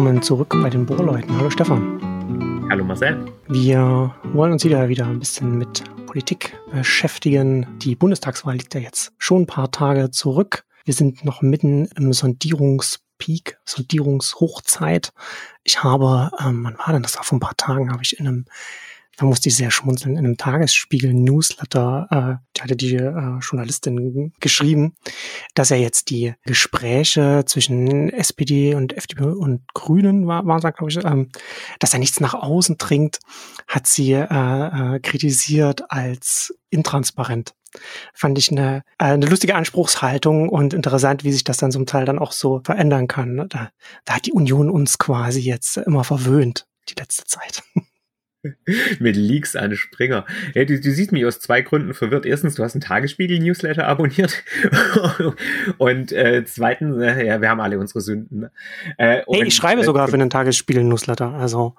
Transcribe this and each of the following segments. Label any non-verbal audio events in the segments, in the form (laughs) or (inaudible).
willkommen zurück bei den Bohrleuten. Hallo Stefan. Hallo Marcel. Wir wollen uns wieder wieder ein bisschen mit Politik beschäftigen. Die Bundestagswahl liegt ja jetzt schon ein paar Tage zurück. Wir sind noch mitten im Sondierungspeak, Sondierungshochzeit. Ich habe, ähm, wann war denn das? Vor ein paar Tagen habe ich in einem da musste ich sehr schmunzeln, in einem Tagesspiegel-Newsletter, äh, hatte die äh, Journalistin geschrieben, dass er jetzt die Gespräche zwischen SPD und FDP und Grünen war, waren glaube ich, ähm, dass er nichts nach außen dringt, hat sie äh, äh, kritisiert als intransparent fand ich eine, äh, eine lustige Anspruchshaltung und interessant, wie sich das dann zum Teil dann auch so verändern kann. Da, da hat die Union uns quasi jetzt immer verwöhnt, die letzte Zeit. (laughs) (laughs) mit Leaks an Springer. Ja, du, du siehst mich aus zwei Gründen verwirrt. Erstens, du hast einen Tagesspiegel-Newsletter abonniert. (laughs) und äh, zweitens, äh, ja, wir haben alle unsere Sünden. Ne? Äh, hey, ich schreibe äh, sogar für einen Tagesspiegel-Newsletter. Also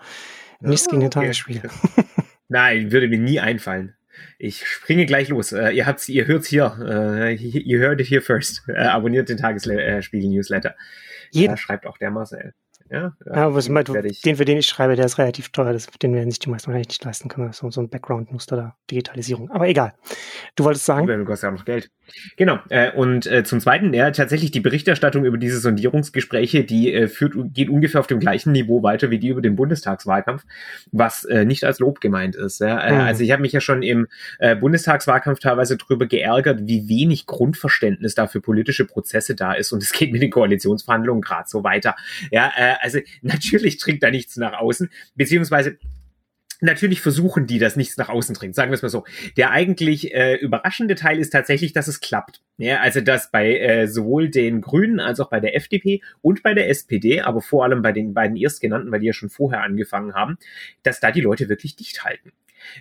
nichts oh, gegen den okay. Tagesspiegel. (laughs) Nein, würde mir nie einfallen. Ich springe gleich los. Uh, ihr habt's, ihr hört's hier. Uh, ihr hört it here first. Uh, abonniert den Tagesspiegel-Newsletter. Jeden. schreibt auch der Marcel. Ja, ja was den, für den ich schreibe, der ist relativ teuer. Das, den werden sich die meisten wahrscheinlich nicht leisten können. So, so ein Background-Muster da, Digitalisierung. Aber egal. Du wolltest sagen. Du hast ja auch noch Geld. Genau. Äh, und äh, zum Zweiten, ja, tatsächlich die Berichterstattung über diese Sondierungsgespräche, die äh, führt, geht ungefähr auf dem gleichen Niveau weiter wie die über den Bundestagswahlkampf, was äh, nicht als Lob gemeint ist. Ja? Äh, mhm. Also ich habe mich ja schon im äh, Bundestagswahlkampf teilweise darüber geärgert, wie wenig Grundverständnis da für politische Prozesse da ist. Und es geht mit den Koalitionsverhandlungen gerade so weiter. Ja, äh, also natürlich trinkt da nichts nach außen, beziehungsweise Natürlich versuchen die, dass nichts nach außen dringt, sagen wir es mal so. Der eigentlich äh, überraschende Teil ist tatsächlich, dass es klappt. Ja, also dass bei äh, sowohl den Grünen als auch bei der FDP und bei der SPD, aber vor allem bei den beiden erstgenannten, weil die ja schon vorher angefangen haben, dass da die Leute wirklich dicht halten.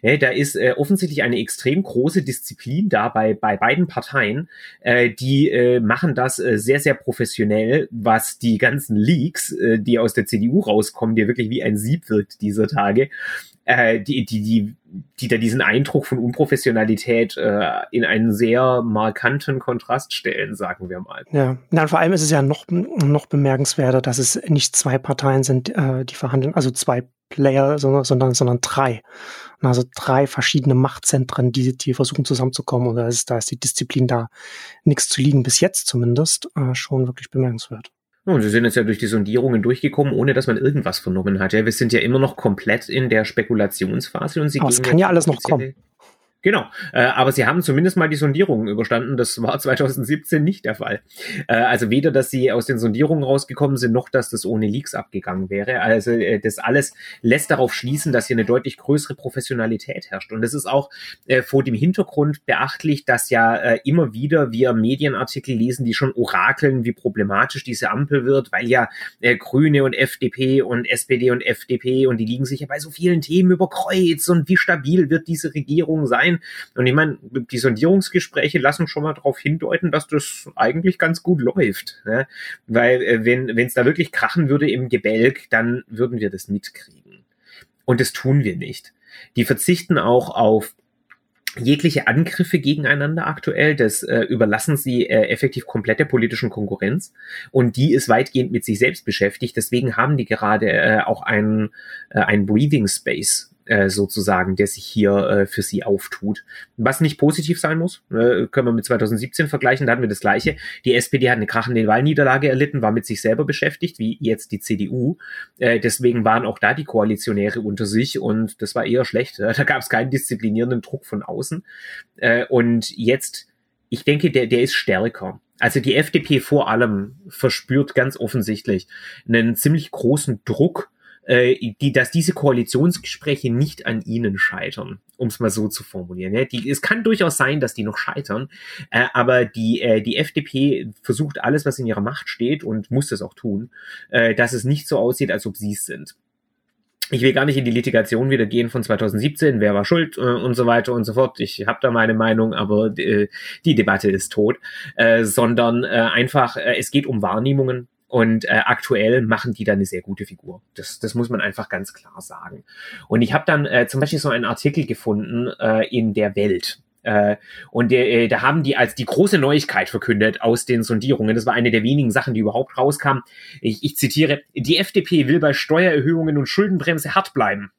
Ja, da ist äh, offensichtlich eine extrem große Disziplin da bei, bei beiden Parteien. Äh, die äh, machen das äh, sehr, sehr professionell, was die ganzen Leaks, äh, die aus der CDU rauskommen, die wirklich wie ein Sieb wirkt dieser Tage, äh, die, die, die, die da diesen Eindruck von Unprofessionalität äh, in einen sehr markanten Kontrast stellen, sagen wir mal. Ja, Na, vor allem ist es ja noch, noch bemerkenswerter, dass es nicht zwei Parteien sind, äh, die verhandeln, also zwei Player, sondern, sondern, sondern drei. Also drei verschiedene Machtzentren, die, die versuchen zusammenzukommen. Und da ist, da ist die Disziplin da nichts zu liegen, bis jetzt zumindest, äh, schon wirklich bemerkenswert. Und wir sind jetzt ja durch die Sondierungen durchgekommen, ohne dass man irgendwas vernommen hat. Ja, wir sind ja immer noch komplett in der Spekulationsphase und sie Aber es kann ja alles noch kommen. Genau, äh, aber sie haben zumindest mal die Sondierungen überstanden. Das war (laughs) 2017 nicht der Fall. Äh, also weder, dass sie aus den Sondierungen rausgekommen sind, noch dass das ohne Leaks abgegangen wäre. Also äh, das alles lässt darauf schließen, dass hier eine deutlich größere Professionalität herrscht. Und es ist auch äh, vor dem Hintergrund beachtlich, dass ja äh, immer wieder wir Medienartikel lesen, die schon orakeln, wie problematisch diese Ampel wird, weil ja äh, Grüne und FDP und SPD und FDP und die liegen sich ja bei so vielen Themen über Kreuz und wie stabil wird diese Regierung sein sein. Und ich meine, die Sondierungsgespräche lassen schon mal darauf hindeuten, dass das eigentlich ganz gut läuft. Ne? Weil äh, wenn es da wirklich krachen würde im Gebälk, dann würden wir das mitkriegen. Und das tun wir nicht. Die verzichten auch auf jegliche Angriffe gegeneinander aktuell, das äh, überlassen sie äh, effektiv komplett der politischen Konkurrenz und die ist weitgehend mit sich selbst beschäftigt. Deswegen haben die gerade äh, auch einen, äh, einen Breathing Space sozusagen, der sich hier äh, für sie auftut. Was nicht positiv sein muss, äh, können wir mit 2017 vergleichen, da hatten wir das Gleiche. Die SPD hat eine krachende Wahlniederlage erlitten, war mit sich selber beschäftigt, wie jetzt die CDU. Äh, deswegen waren auch da die Koalitionäre unter sich und das war eher schlecht. Da gab es keinen disziplinierenden Druck von außen. Äh, und jetzt, ich denke, der, der ist stärker. Also die FDP vor allem verspürt ganz offensichtlich einen ziemlich großen Druck äh, die, dass diese Koalitionsgespräche nicht an ihnen scheitern, um es mal so zu formulieren. Ja? Die, es kann durchaus sein, dass die noch scheitern, äh, aber die, äh, die FDP versucht alles, was in ihrer Macht steht und muss das auch tun, äh, dass es nicht so aussieht, als ob sie es sind. Ich will gar nicht in die Litigation wieder gehen von 2017, wer war schuld äh, und so weiter und so fort. Ich habe da meine Meinung, aber äh, die Debatte ist tot, äh, sondern äh, einfach, äh, es geht um Wahrnehmungen und äh, aktuell machen die da eine sehr gute Figur. Das, das muss man einfach ganz klar sagen. Und ich habe dann äh, zum Beispiel so einen Artikel gefunden äh, in der Welt. Äh, und äh, da haben die als die große Neuigkeit verkündet aus den Sondierungen. Das war eine der wenigen Sachen, die überhaupt rauskamen. Ich, ich zitiere, die FDP will bei Steuererhöhungen und Schuldenbremse hart bleiben.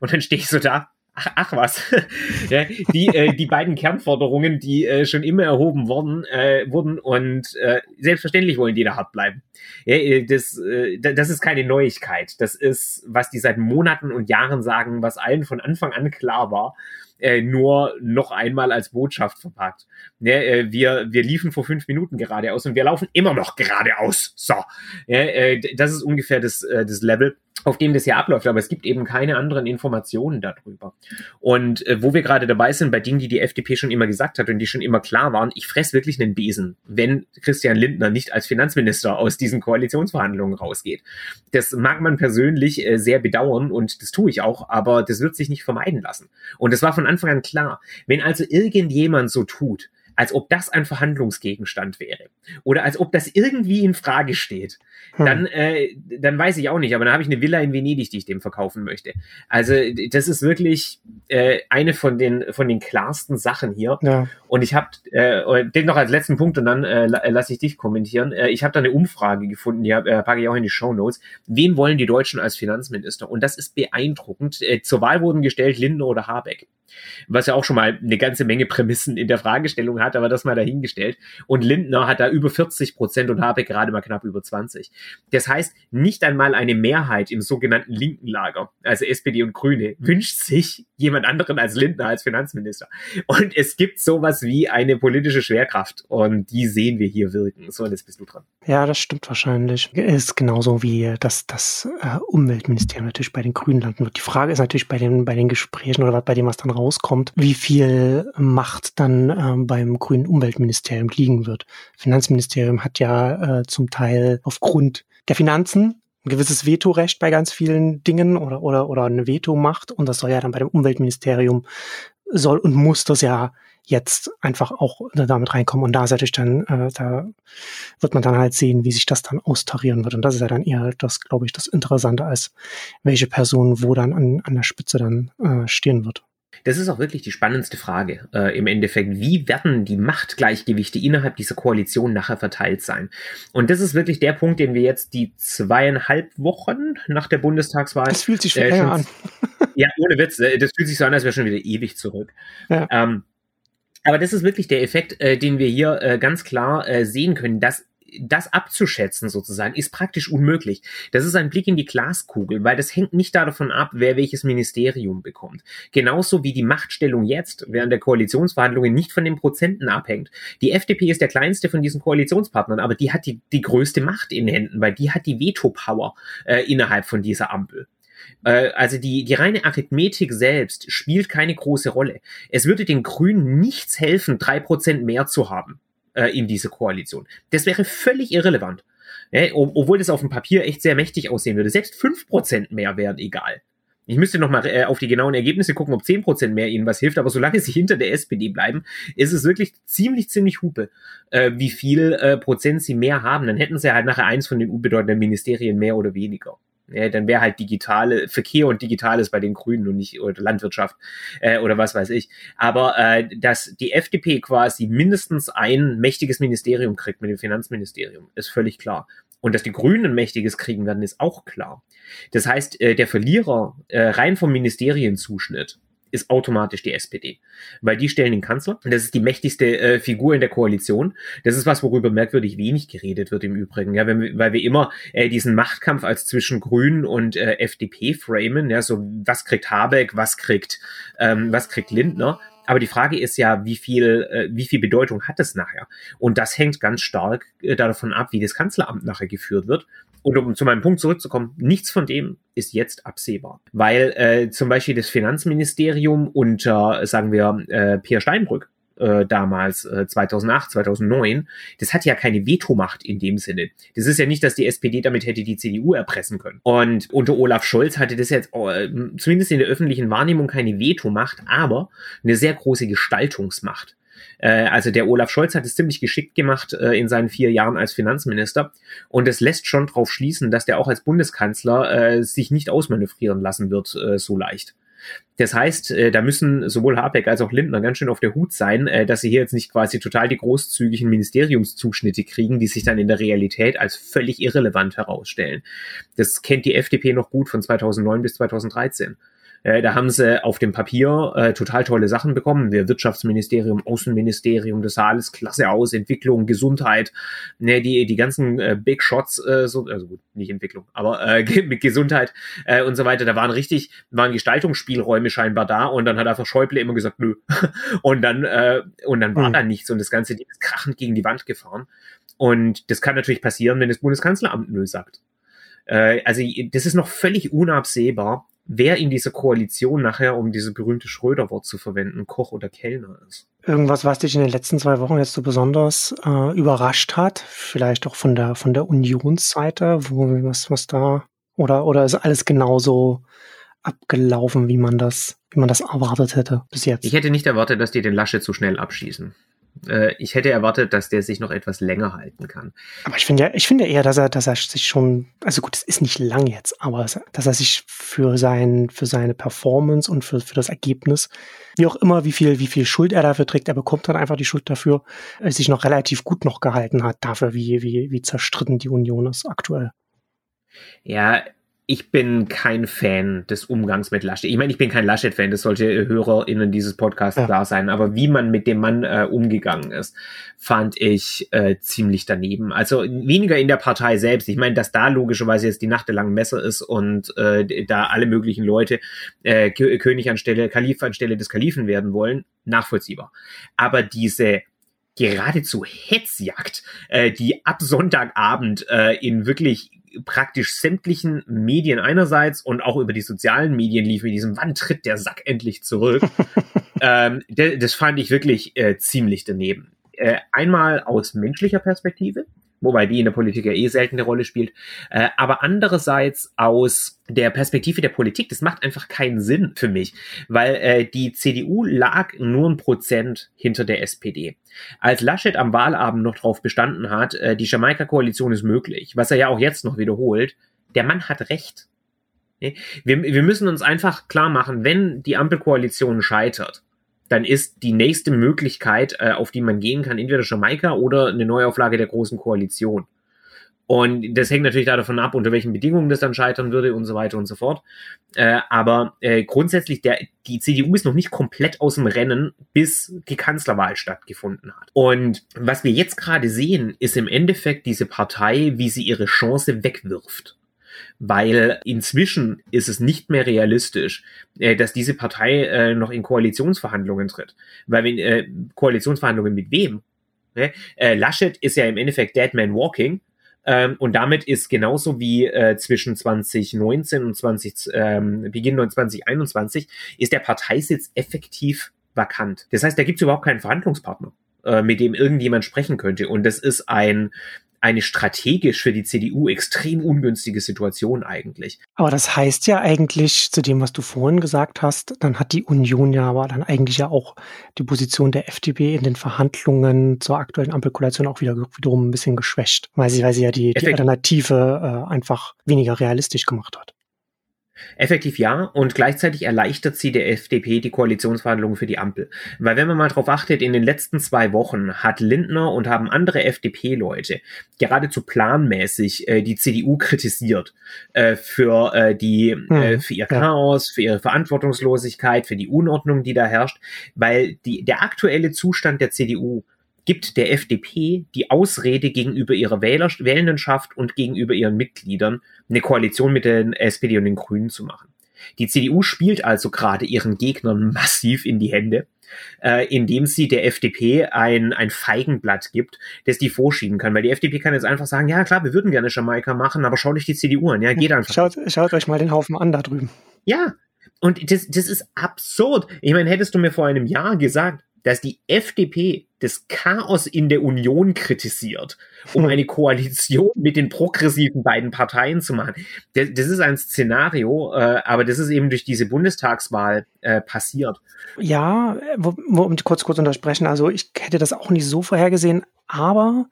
Und dann stehe ich so da, Ach, ach was. (laughs) ja, die, äh, die beiden Kernforderungen, die äh, schon immer erhoben worden, äh, wurden und äh, selbstverständlich wollen die da hart bleiben. Ja, äh, das, äh, das ist keine Neuigkeit. Das ist, was die seit Monaten und Jahren sagen, was allen von Anfang an klar war nur noch einmal als Botschaft verpackt. Äh, wir, wir liefen vor fünf Minuten geradeaus und wir laufen immer noch geradeaus. So, das ist ungefähr das, das Level auf dem das hier abläuft, aber es gibt eben keine anderen Informationen darüber. Und äh, wo wir gerade dabei sind, bei Dingen, die die FDP schon immer gesagt hat und die schon immer klar waren, ich fress wirklich einen Besen, wenn Christian Lindner nicht als Finanzminister aus diesen Koalitionsverhandlungen rausgeht. Das mag man persönlich äh, sehr bedauern und das tue ich auch, aber das wird sich nicht vermeiden lassen. Und das war von Anfang an klar. Wenn also irgendjemand so tut, als ob das ein Verhandlungsgegenstand wäre oder als ob das irgendwie in Frage steht, hm. dann, äh, dann weiß ich auch nicht. Aber dann habe ich eine Villa in Venedig, die ich dem verkaufen möchte. Also das ist wirklich äh, eine von den von den klarsten Sachen hier. Ja. Und ich habe äh, den noch als letzten Punkt und dann äh, lasse ich dich kommentieren. Äh, ich habe da eine Umfrage gefunden, die äh, packe ich auch in die Show Notes. Wen wollen die Deutschen als Finanzminister? Und das ist beeindruckend. Äh, zur Wahl wurden gestellt Lindner oder Habeck was ja auch schon mal eine ganze Menge Prämissen in der Fragestellung hat, aber das mal dahingestellt. Und Lindner hat da über 40 Prozent und Habeck gerade mal knapp über 20. Das heißt, nicht einmal eine Mehrheit im sogenannten linken Lager, also SPD und Grüne, wünscht sich jemand anderen als Lindner als Finanzminister. Und es gibt sowas wie eine politische Schwerkraft und die sehen wir hier wirken. So, jetzt bist du dran. Ja, das stimmt wahrscheinlich. Ist genauso wie das, das äh, Umweltministerium natürlich bei den Grünen landen wird. Die Frage ist natürlich bei den, bei den Gesprächen oder bei dem, was dann rauskommt, wie viel Macht dann ähm, beim grünen Umweltministerium liegen wird. Finanzministerium hat ja äh, zum Teil aufgrund der Finanzen ein gewisses Vetorecht bei ganz vielen Dingen oder, oder, oder eine Veto-Macht und das soll ja dann bei dem Umweltministerium soll und muss das ja jetzt einfach auch damit reinkommen. Und da ist natürlich dann, äh, da wird man dann halt sehen, wie sich das dann austarieren wird. Und das ist ja dann eher das, glaube ich, das Interessante, als welche Person wo dann an, an der Spitze dann äh, stehen wird. Das ist auch wirklich die spannendste Frage äh, im Endeffekt. Wie werden die Machtgleichgewichte innerhalb dieser Koalition nachher verteilt sein? Und das ist wirklich der Punkt, den wir jetzt die zweieinhalb Wochen nach der Bundestagswahl. Das fühlt sich schon äh, an. (laughs) ja, ohne Witz. Äh, das fühlt sich so an, als wäre schon wieder ewig zurück. Ja. Ähm, aber das ist wirklich der Effekt, äh, den wir hier äh, ganz klar äh, sehen können, dass das abzuschätzen sozusagen ist praktisch unmöglich. Das ist ein Blick in die Glaskugel, weil das hängt nicht davon ab, wer welches Ministerium bekommt. Genauso wie die Machtstellung jetzt während der Koalitionsverhandlungen nicht von den Prozenten abhängt. Die FDP ist der kleinste von diesen Koalitionspartnern, aber die hat die, die größte Macht in Händen, weil die hat die Veto-Power äh, innerhalb von dieser Ampel äh, also die, die reine Arithmetik selbst spielt keine große Rolle. Es würde den Grünen nichts helfen, drei Prozent mehr zu haben äh, in diese Koalition. Das wäre völlig irrelevant. Ja, obwohl das auf dem Papier echt sehr mächtig aussehen würde. Selbst fünf Prozent mehr wären egal. Ich müsste noch mal äh, auf die genauen Ergebnisse gucken, ob zehn Prozent mehr ihnen was hilft, aber solange sie (laughs) hinter der SPD bleiben, ist es wirklich ziemlich, ziemlich hupe, äh, wie viel äh, Prozent sie mehr haben. Dann hätten sie halt nachher eins von den unbedeutenden Ministerien mehr oder weniger. Ja, dann wäre halt digitale Verkehr und Digitales bei den Grünen und nicht oder Landwirtschaft äh, oder was weiß ich. Aber äh, dass die FDP quasi mindestens ein mächtiges Ministerium kriegt mit dem Finanzministerium, ist völlig klar. Und dass die Grünen ein mächtiges kriegen werden, ist auch klar. Das heißt, äh, der Verlierer äh, rein vom Ministerienzuschnitt ist automatisch die SPD, weil die stellen den Kanzler. Das ist die mächtigste äh, Figur in der Koalition. Das ist was, worüber merkwürdig wenig geredet wird im Übrigen, ja, wenn, weil wir immer äh, diesen Machtkampf als zwischen Grünen und äh, FDP framen, ja, so was kriegt Habeck, was kriegt, ähm, was kriegt Lindner. Aber die Frage ist ja, wie viel, äh, wie viel Bedeutung hat es nachher? Und das hängt ganz stark äh, davon ab, wie das Kanzleramt nachher geführt wird. Und um zu meinem Punkt zurückzukommen, nichts von dem ist jetzt absehbar. Weil äh, zum Beispiel das Finanzministerium unter, sagen wir, äh, Peer Steinbrück äh, damals, äh, 2008, 2009, das hat ja keine Vetomacht in dem Sinne. Das ist ja nicht, dass die SPD damit hätte die CDU erpressen können. Und unter Olaf Scholz hatte das jetzt äh, zumindest in der öffentlichen Wahrnehmung keine Vetomacht, aber eine sehr große Gestaltungsmacht. Äh, also der Olaf Scholz hat es ziemlich geschickt gemacht äh, in seinen vier Jahren als Finanzminister. Und es lässt schon darauf schließen, dass der auch als Bundeskanzler äh, sich nicht ausmanövrieren lassen wird so leicht. Das heißt, da müssen sowohl Habeck als auch Lindner ganz schön auf der Hut sein, dass sie hier jetzt nicht quasi total die großzügigen Ministeriumszuschnitte kriegen, die sich dann in der Realität als völlig irrelevant herausstellen. Das kennt die FDP noch gut von 2009 bis 2013. Äh, da haben sie auf dem Papier äh, total tolle Sachen bekommen. Wir Wirtschaftsministerium, Außenministerium, das sah alles klasse aus, Entwicklung, Gesundheit, ne, die, die ganzen äh, Big Shots, äh, so, also gut, nicht Entwicklung, aber äh, (laughs) mit Gesundheit äh, und so weiter, da waren richtig, waren Gestaltungsspielräume scheinbar da und dann hat einfach Schäuble immer gesagt, nö. (laughs) und dann, äh, und dann war mhm. da nichts und das ganze Ding ist krachend gegen die Wand gefahren. Und das kann natürlich passieren, wenn das Bundeskanzleramt nö sagt. Äh, also das ist noch völlig unabsehbar, wer in dieser Koalition nachher, um dieses berühmte Schröder-Wort zu verwenden, Koch oder Kellner ist. Irgendwas, was dich in den letzten zwei Wochen jetzt so besonders äh, überrascht hat, vielleicht auch von der von der Unionsseite, wo was was da oder oder ist alles genauso abgelaufen, wie man das wie man das erwartet hätte bis jetzt? Ich hätte nicht erwartet, dass die den Lasche zu schnell abschießen. Äh, ich hätte erwartet, dass der sich noch etwas länger halten kann. Aber ich finde ja, ich finde eher, dass er, dass er sich schon, also gut, es ist nicht lang jetzt, aber dass er sich für sein, für seine Performance und für, für das Ergebnis, wie auch immer, wie viel, wie viel Schuld er dafür trägt, er bekommt dann einfach die Schuld dafür, sich noch relativ gut noch gehalten hat, dafür, wie, wie, wie zerstritten die Union ist aktuell. Ja, ich bin kein Fan des Umgangs mit Laschet. Ich meine, ich bin kein Laschet-Fan, das sollte HörerInnen dieses Podcasts ja. klar sein, aber wie man mit dem Mann äh, umgegangen ist, fand ich äh, ziemlich daneben. Also weniger in der Partei selbst. Ich meine, dass da logischerweise jetzt die nachtelangen Messer ist und äh, da alle möglichen Leute äh, König anstelle, Kalif anstelle des Kalifen werden wollen, nachvollziehbar. Aber diese geradezu Hetzjagd, äh, die ab Sonntagabend äh, in wirklich praktisch sämtlichen Medien einerseits und auch über die sozialen Medien lief mit diesem, wann tritt der Sack endlich zurück? (laughs) ähm, das fand ich wirklich äh, ziemlich daneben. Äh, einmal aus menschlicher Perspektive, wobei die in der Politik ja eh selten eine Rolle spielt, äh, aber andererseits aus der Perspektive der Politik, das macht einfach keinen Sinn für mich, weil äh, die CDU lag nur ein Prozent hinter der SPD. Als Laschet am Wahlabend noch darauf bestanden hat, äh, die Jamaika-Koalition ist möglich, was er ja auch jetzt noch wiederholt, der Mann hat recht. Wir, wir müssen uns einfach klar machen, wenn die Ampelkoalition scheitert, dann ist die nächste Möglichkeit, äh, auf die man gehen kann, entweder Jamaika oder eine Neuauflage der Großen Koalition. Und das hängt natürlich davon ab, unter welchen Bedingungen das dann scheitern würde und so weiter und so fort. Äh, aber äh, grundsätzlich, der, die CDU ist noch nicht komplett aus dem Rennen, bis die Kanzlerwahl stattgefunden hat. Und was wir jetzt gerade sehen, ist im Endeffekt diese Partei, wie sie ihre Chance wegwirft weil inzwischen ist es nicht mehr realistisch, äh, dass diese Partei äh, noch in Koalitionsverhandlungen tritt. Weil wenn äh, Koalitionsverhandlungen mit wem? Ne? Äh, Laschet ist ja im Endeffekt Dead Man Walking. Ähm, und damit ist genauso wie äh, zwischen 2019 und 20, ähm, Beginn 2021 ist der Parteisitz effektiv vakant. Das heißt, da gibt es überhaupt keinen Verhandlungspartner äh, mit dem irgendjemand sprechen könnte. Und das ist ein eine strategisch für die CDU extrem ungünstige Situation eigentlich. Aber das heißt ja eigentlich, zu dem, was du vorhin gesagt hast, dann hat die Union ja aber dann eigentlich ja auch die Position der FDP in den Verhandlungen zur aktuellen Ampelkoalition auch wieder wiederum ein bisschen geschwächt, weil sie, weil sie ja die, die Alternative äh, einfach weniger realistisch gemacht hat. Effektiv ja, und gleichzeitig erleichtert sie der FDP die Koalitionsverhandlungen für die Ampel. Weil wenn man mal drauf achtet, in den letzten zwei Wochen hat Lindner und haben andere FDP-Leute geradezu planmäßig äh, die CDU kritisiert äh, für äh, die hm, äh, für ihr Chaos, für ihre Verantwortungslosigkeit, für die Unordnung, die da herrscht, weil die, der aktuelle Zustand der CDU gibt der FDP die Ausrede gegenüber ihrer Wähler, Wählendenschaft und gegenüber ihren Mitgliedern, eine Koalition mit den SPD und den Grünen zu machen. Die CDU spielt also gerade ihren Gegnern massiv in die Hände, äh, indem sie der FDP ein, ein Feigenblatt gibt, das die vorschieben kann. Weil die FDP kann jetzt einfach sagen, ja klar, wir würden gerne Jamaika machen, aber schaut euch die CDU an. Ja, geht einfach. Schaut, schaut euch mal den Haufen an da drüben. Ja, und das, das ist absurd. Ich meine, hättest du mir vor einem Jahr gesagt, dass die FDP das Chaos in der Union kritisiert, um eine (laughs) Koalition mit den progressiven beiden Parteien zu machen. Das, das ist ein Szenario, äh, aber das ist eben durch diese Bundestagswahl äh, passiert. Ja, wo, wo, um kurz kurz untersprechen, also ich hätte das auch nicht so vorhergesehen, aber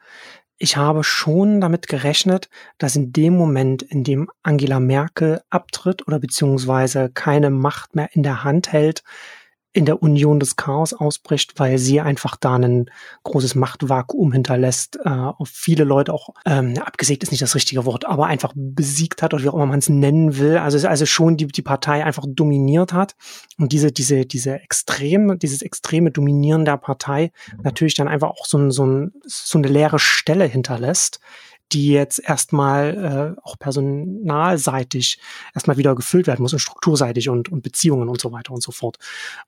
ich habe schon damit gerechnet, dass in dem Moment, in dem Angela Merkel abtritt oder beziehungsweise keine Macht mehr in der Hand hält, in der Union des Chaos ausbricht, weil sie einfach da ein großes Machtvakuum hinterlässt, äh, auf viele Leute auch, ähm, abgesägt ist nicht das richtige Wort, aber einfach besiegt hat oder wie auch immer man es nennen will. Also, also schon die, die Partei einfach dominiert hat und diese, diese, diese extreme, dieses extreme Dominieren der Partei natürlich dann einfach auch so, ein, so, ein, so eine leere Stelle hinterlässt, die jetzt erstmal äh, auch personalseitig erstmal wieder gefüllt werden muss und strukturseitig und, und Beziehungen und so weiter und so fort.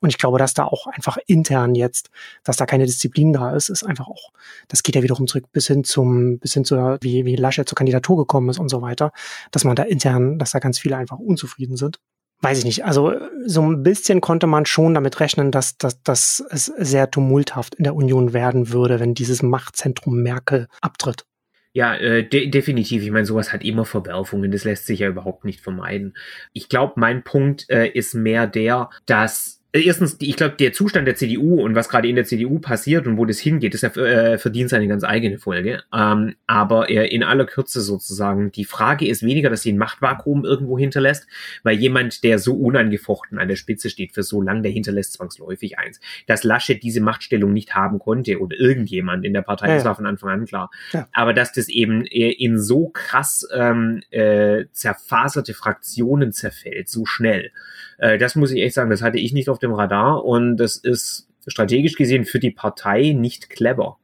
Und ich glaube, dass da auch einfach intern jetzt, dass da keine Disziplin da ist, ist einfach auch, das geht ja wiederum zurück bis hin zum, bis hin zu, wie, wie Laschet zur Kandidatur gekommen ist und so weiter, dass man da intern, dass da ganz viele einfach unzufrieden sind weiß ich nicht. Also so ein bisschen konnte man schon damit rechnen, dass, dass, dass es sehr tumulthaft in der Union werden würde, wenn dieses Machtzentrum Merkel abtritt. Ja, äh, de definitiv. Ich meine, sowas hat immer Verwerfungen. Das lässt sich ja überhaupt nicht vermeiden. Ich glaube, mein Punkt äh, ist mehr der, dass erstens, ich glaube, der Zustand der CDU und was gerade in der CDU passiert und wo das hingeht, ist ja äh, verdient seine ganz eigene Folge. Ähm, aber äh, in aller Kürze sozusagen, die Frage ist weniger, dass sie ein Machtvakuum irgendwo hinterlässt, weil jemand, der so unangefochten an der Spitze steht für so lang, der hinterlässt zwangsläufig eins. Dass Laschet diese Machtstellung nicht haben konnte oder irgendjemand in der Partei, ja, das war von Anfang an klar. Ja. Aber dass das eben äh, in so krass ähm, äh, zerfaserte Fraktionen zerfällt, so schnell äh, das muss ich echt sagen, das hatte ich nicht auf dem Radar und das ist strategisch gesehen für die Partei nicht clever.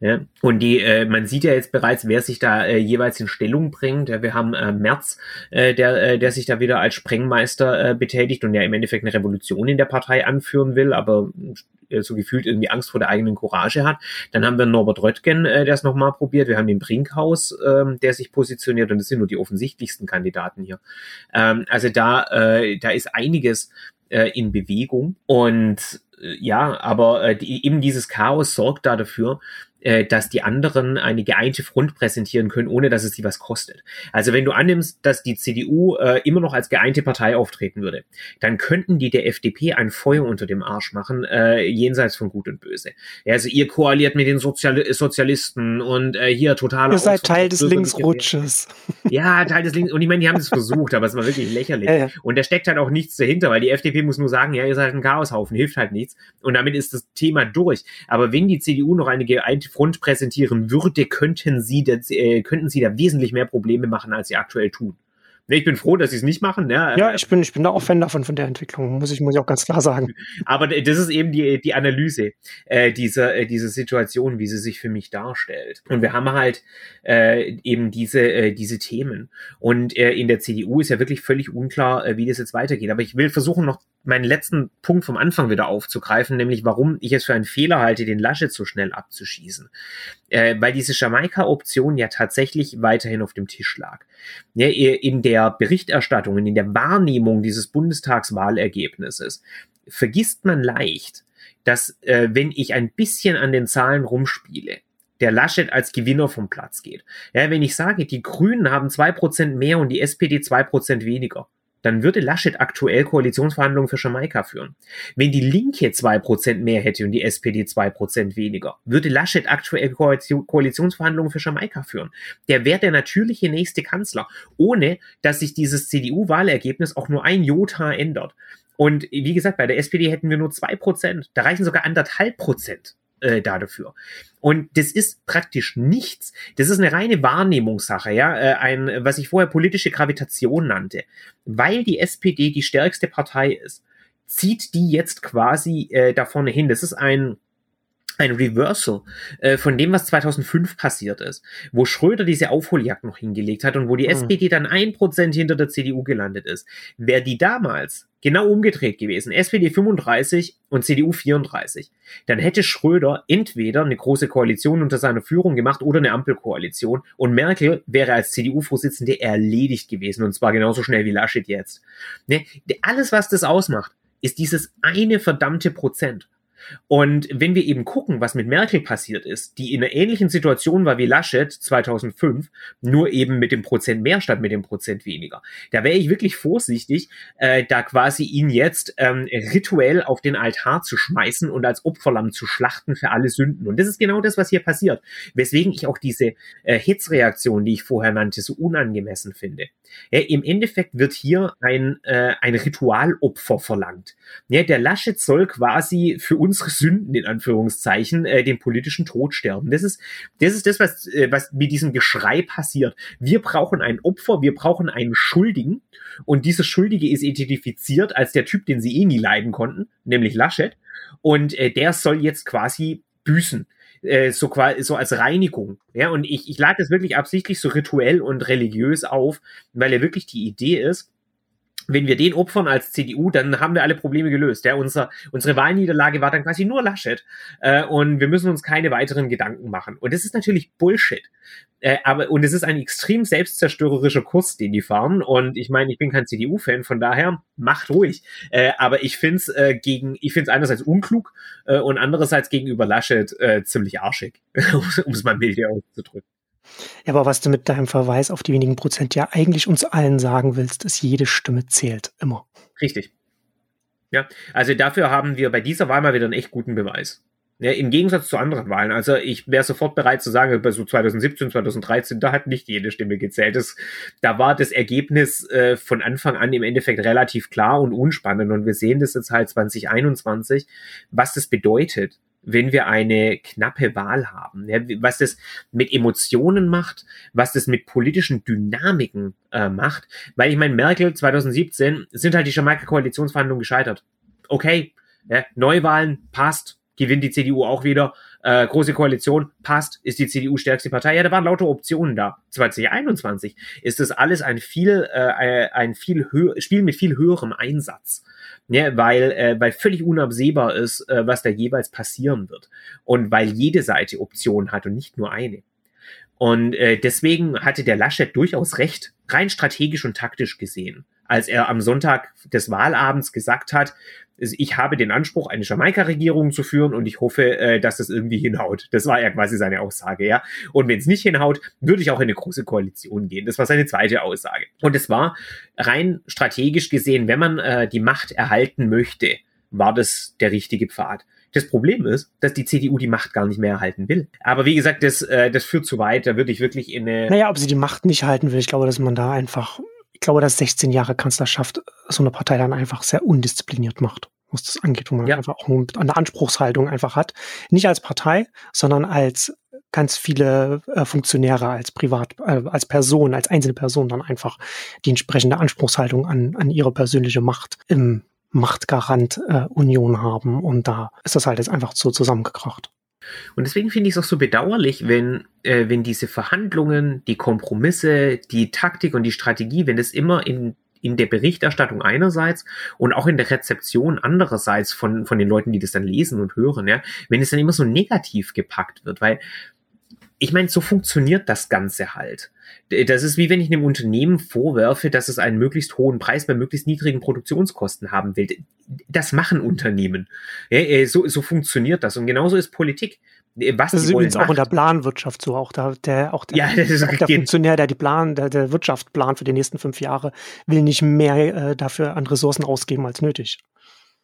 Ja, und die, äh, man sieht ja jetzt bereits, wer sich da äh, jeweils in Stellung bringt. Ja, wir haben äh, Merz, äh, der, äh, der sich da wieder als Sprengmeister äh, betätigt und ja im Endeffekt eine Revolution in der Partei anführen will, aber äh, so gefühlt irgendwie Angst vor der eigenen Courage hat. Dann haben wir Norbert Röttgen, äh, der es nochmal probiert. Wir haben den Brinkhaus, äh, der sich positioniert und das sind nur die offensichtlichsten Kandidaten hier. Ähm, also da, äh, da ist einiges äh, in Bewegung und äh, ja, aber äh, die, eben dieses Chaos sorgt da dafür, äh, dass die anderen eine geeinte Front präsentieren können, ohne dass es sie was kostet. Also wenn du annimmst, dass die CDU äh, immer noch als geeinte Partei auftreten würde, dann könnten die der FDP ein Feuer unter dem Arsch machen, äh, jenseits von Gut und Böse. Ja, also ihr koaliert mit den Sozial Sozialisten und äh, hier total. Ihr seid Teil des Linksrutsches. Ja, Teil des Links. Und ich meine, die haben es versucht, aber es war wirklich lächerlich. (laughs) Ja, ja. Und da steckt halt auch nichts dahinter, weil die FDP muss nur sagen, ja, ihr seid ein Chaoshaufen, hilft halt nichts. Und damit ist das Thema durch. Aber wenn die CDU noch eine geeinte Front präsentieren würde, könnten sie, das, äh, könnten sie da wesentlich mehr Probleme machen, als sie aktuell tun. Ich bin froh, dass sie es nicht machen. Ja, ja ich, bin, ich bin da auch Fan davon, von der Entwicklung, muss ich, muss ich auch ganz klar sagen. (laughs) Aber das ist eben die, die Analyse äh, dieser, äh, dieser Situation, wie sie sich für mich darstellt. Und wir haben halt äh, eben diese, äh, diese Themen. Und äh, in der CDU ist ja wirklich völlig unklar, äh, wie das jetzt weitergeht. Aber ich will versuchen, noch meinen letzten Punkt vom Anfang wieder aufzugreifen, nämlich warum ich es für einen Fehler halte, den Laschet so schnell abzuschießen. Äh, weil diese Jamaika-Option ja tatsächlich weiterhin auf dem Tisch lag. Ja, in der Berichterstattung, in der Wahrnehmung dieses Bundestagswahlergebnisses vergisst man leicht, dass äh, wenn ich ein bisschen an den Zahlen rumspiele, der Laschet als Gewinner vom Platz geht. Ja, wenn ich sage, die Grünen haben zwei Prozent mehr und die SPD zwei Prozent weniger, dann würde Laschet aktuell Koalitionsverhandlungen für Jamaika führen. Wenn die Linke zwei Prozent mehr hätte und die SPD zwei Prozent weniger, würde Laschet aktuell Koalitionsverhandlungen für Jamaika führen. Der wäre der natürliche nächste Kanzler, ohne dass sich dieses CDU-Wahlergebnis auch nur ein Jota ändert. Und wie gesagt, bei der SPD hätten wir nur zwei Prozent. Da reichen sogar anderthalb Prozent äh, da dafür. Und das ist praktisch nichts. Das ist eine reine Wahrnehmungssache, ja, äh, ein, was ich vorher politische Gravitation nannte. Weil die SPD die stärkste Partei ist, zieht die jetzt quasi äh, da vorne hin. Das ist ein ein Reversal äh, von dem, was 2005 passiert ist, wo Schröder diese Aufholjagd noch hingelegt hat und wo die mhm. SPD dann ein Prozent hinter der CDU gelandet ist. Wäre die damals genau umgedreht gewesen, SPD 35 und CDU 34, dann hätte Schröder entweder eine große Koalition unter seiner Führung gemacht oder eine Ampelkoalition und Merkel wäre als CDU-Vorsitzende erledigt gewesen und zwar genauso schnell wie Laschet jetzt. Ne? Alles, was das ausmacht, ist dieses eine verdammte Prozent. Und wenn wir eben gucken, was mit Merkel passiert ist, die in einer ähnlichen Situation war wie Laschet 2005, nur eben mit dem Prozent mehr statt mit dem Prozent weniger, da wäre ich wirklich vorsichtig, äh, da quasi ihn jetzt ähm, rituell auf den Altar zu schmeißen und als Opferlamm zu schlachten für alle Sünden. Und das ist genau das, was hier passiert. Weswegen ich auch diese äh, Hitzreaktion, die ich vorher nannte, so unangemessen finde. Ja, Im Endeffekt wird hier ein, äh, ein Ritualopfer verlangt. Ja, der Laschet soll quasi für unsere Sünden, in Anführungszeichen, äh, den politischen Tod sterben. Das ist, das ist das, was, äh, was mit diesem Geschrei passiert. Wir brauchen ein Opfer, wir brauchen einen Schuldigen. Und dieser Schuldige ist identifiziert als der Typ, den sie eh nie leiden konnten, nämlich Laschet. Und äh, der soll jetzt quasi büßen äh, so so als Reinigung. Ja, und ich, ich lade das wirklich absichtlich so rituell und religiös auf, weil ja wirklich die Idee ist, wenn wir den opfern als CDU, dann haben wir alle Probleme gelöst. Ja, unser, unsere Wahlniederlage war dann quasi nur Laschet äh, und wir müssen uns keine weiteren Gedanken machen. Und das ist natürlich Bullshit. Äh, aber und es ist ein extrem selbstzerstörerischer Kurs, den die fahren. Und ich meine, ich bin kein CDU-Fan, von daher macht ruhig. Äh, aber ich finde es äh, gegen, ich finde es einerseits unklug äh, und andererseits gegenüber Laschet äh, ziemlich arschig, (laughs) um es mal milde auszudrücken. Ja, aber was du mit deinem Verweis auf die wenigen Prozent ja eigentlich uns allen sagen willst, ist, jede Stimme zählt immer. Richtig. Ja, also dafür haben wir bei dieser Wahl mal wieder einen echt guten Beweis. Ja, Im Gegensatz zu anderen Wahlen. Also ich wäre sofort bereit zu sagen, bei so 2017, 2013, da hat nicht jede Stimme gezählt. Das, da war das Ergebnis äh, von Anfang an im Endeffekt relativ klar und unspannend. Und wir sehen das jetzt halt 2021, was das bedeutet wenn wir eine knappe Wahl haben. Ja, was das mit Emotionen macht, was das mit politischen Dynamiken äh, macht. Weil ich meine, Merkel 2017 sind halt die Jamaika-Koalitionsverhandlungen gescheitert. Okay, ja, Neuwahlen passt, gewinnt die CDU auch wieder. Äh, große Koalition passt, ist die CDU stärkste Partei. Ja, da waren lauter Optionen da. 2021 ist das alles ein viel, äh, ein viel höher, Spiel mit viel höherem Einsatz ne, weil, äh, weil völlig unabsehbar ist, äh, was da jeweils passieren wird. Und weil jede Seite Optionen hat und nicht nur eine. Und äh, deswegen hatte der Laschet durchaus recht, rein strategisch und taktisch gesehen, als er am Sonntag des Wahlabends gesagt hat, ich habe den Anspruch, eine Jamaika-Regierung zu führen und ich hoffe, äh, dass das irgendwie hinhaut. Das war ja quasi seine Aussage, ja. Und wenn es nicht hinhaut, würde ich auch in eine große Koalition gehen. Das war seine zweite Aussage. Und es war rein strategisch gesehen, wenn man äh, die Macht erhalten möchte, war das der richtige Pfad. Das Problem ist, dass die CDU die Macht gar nicht mehr erhalten will. Aber wie gesagt, das, äh, das führt zu weit. Da würde ich wirklich in eine. Naja, ob sie die Macht nicht halten will, ich glaube, dass man da einfach, ich glaube, dass 16 Jahre Kanzlerschaft so eine Partei dann einfach sehr undiszipliniert macht, was das angeht, wo man ja. einfach auch eine Anspruchshaltung einfach hat. Nicht als Partei, sondern als ganz viele äh, Funktionäre als Privat, äh, als Person, als einzelne Person dann einfach die entsprechende Anspruchshaltung an, an ihre persönliche Macht im Machtgarant äh, Union haben. Und da ist das halt jetzt einfach so zusammengekracht. Und deswegen finde ich es auch so bedauerlich, wenn, äh, wenn diese Verhandlungen, die Kompromisse, die Taktik und die Strategie, wenn das immer in, in der Berichterstattung einerseits und auch in der Rezeption andererseits von, von den Leuten, die das dann lesen und hören, ja, wenn es dann immer so negativ gepackt wird, weil ich meine, so funktioniert das Ganze halt. Das ist wie wenn ich einem Unternehmen vorwerfe, dass es einen möglichst hohen Preis bei möglichst niedrigen Produktionskosten haben will. Das machen Unternehmen. Äh, so, so funktioniert das. Und genauso ist Politik. Äh, was das ist übrigens macht. auch in der Planwirtschaft so. Auch, da, der, auch der, ja, auch der Funktionär, der die Plan, der, der Wirtschaft plant für die nächsten fünf Jahre, will nicht mehr äh, dafür an Ressourcen ausgeben als nötig.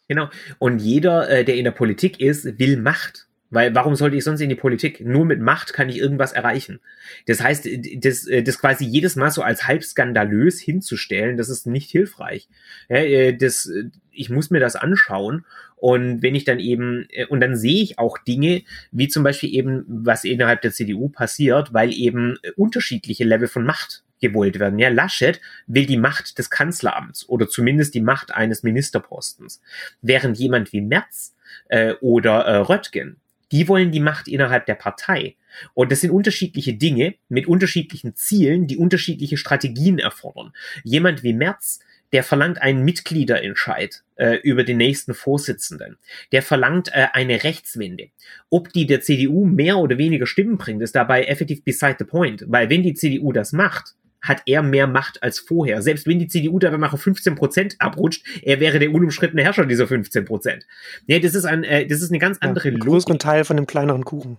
Genau. Und jeder, äh, der in der Politik ist, will Macht. Weil warum sollte ich sonst in die Politik? Nur mit Macht kann ich irgendwas erreichen. Das heißt, das, äh, das quasi jedes Mal so als halb skandalös hinzustellen, das ist nicht hilfreich. Ja, äh, das, äh, ich muss mir das anschauen und wenn ich dann eben, und dann sehe ich auch Dinge, wie zum Beispiel eben, was innerhalb der CDU passiert, weil eben unterschiedliche Level von Macht gewollt werden. Ja, Laschet will die Macht des Kanzleramts oder zumindest die Macht eines Ministerpostens. Während jemand wie Merz äh, oder äh, Röttgen die wollen die Macht innerhalb der Partei. Und das sind unterschiedliche Dinge mit unterschiedlichen Zielen, die unterschiedliche Strategien erfordern. Jemand wie Merz, der verlangt einen Mitgliederentscheid äh, über den nächsten Vorsitzenden. Der verlangt äh, eine Rechtswende. Ob die der CDU mehr oder weniger Stimmen bringt, ist dabei effektiv beside the point. Weil wenn die CDU das macht, hat er mehr Macht als vorher. Selbst wenn die CDU da dann nach 15 Prozent abrutscht, er wäre der unumstrittene Herrscher dieser 15 Prozent. Ja, das ist ein, äh, das ist eine ganz andere ja, größeren Teil von dem kleineren Kuchen.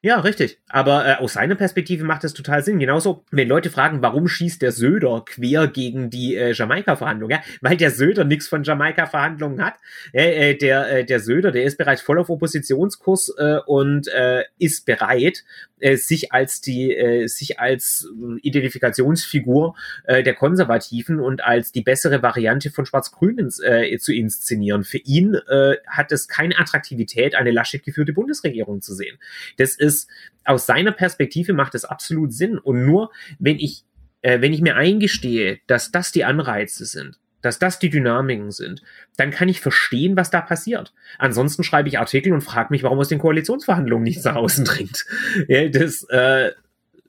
Ja, richtig. Aber äh, aus seiner Perspektive macht das total Sinn. Genauso, wenn Leute fragen, warum schießt der Söder quer gegen die äh, Jamaika-Verhandlungen? Ja? Weil der Söder nichts von Jamaika-Verhandlungen hat. Äh, der, äh, der Söder, der ist bereits voll auf Oppositionskurs äh, und äh, ist bereit, äh, sich als die, äh, sich als äh, Identifikationsfigur äh, der Konservativen und als die bessere Variante von Schwarz-Grün äh, zu inszenieren. Für ihn äh, hat es keine Attraktivität, eine Laschet geführte Bundesregierung zu sehen. Das ist ist, aus seiner Perspektive macht es absolut Sinn. Und nur wenn ich, äh, wenn ich mir eingestehe, dass das die Anreize sind, dass das die Dynamiken sind, dann kann ich verstehen, was da passiert. Ansonsten schreibe ich Artikel und frage mich, warum aus den Koalitionsverhandlungen nichts nach außen dringt. (laughs) Ja, das, äh,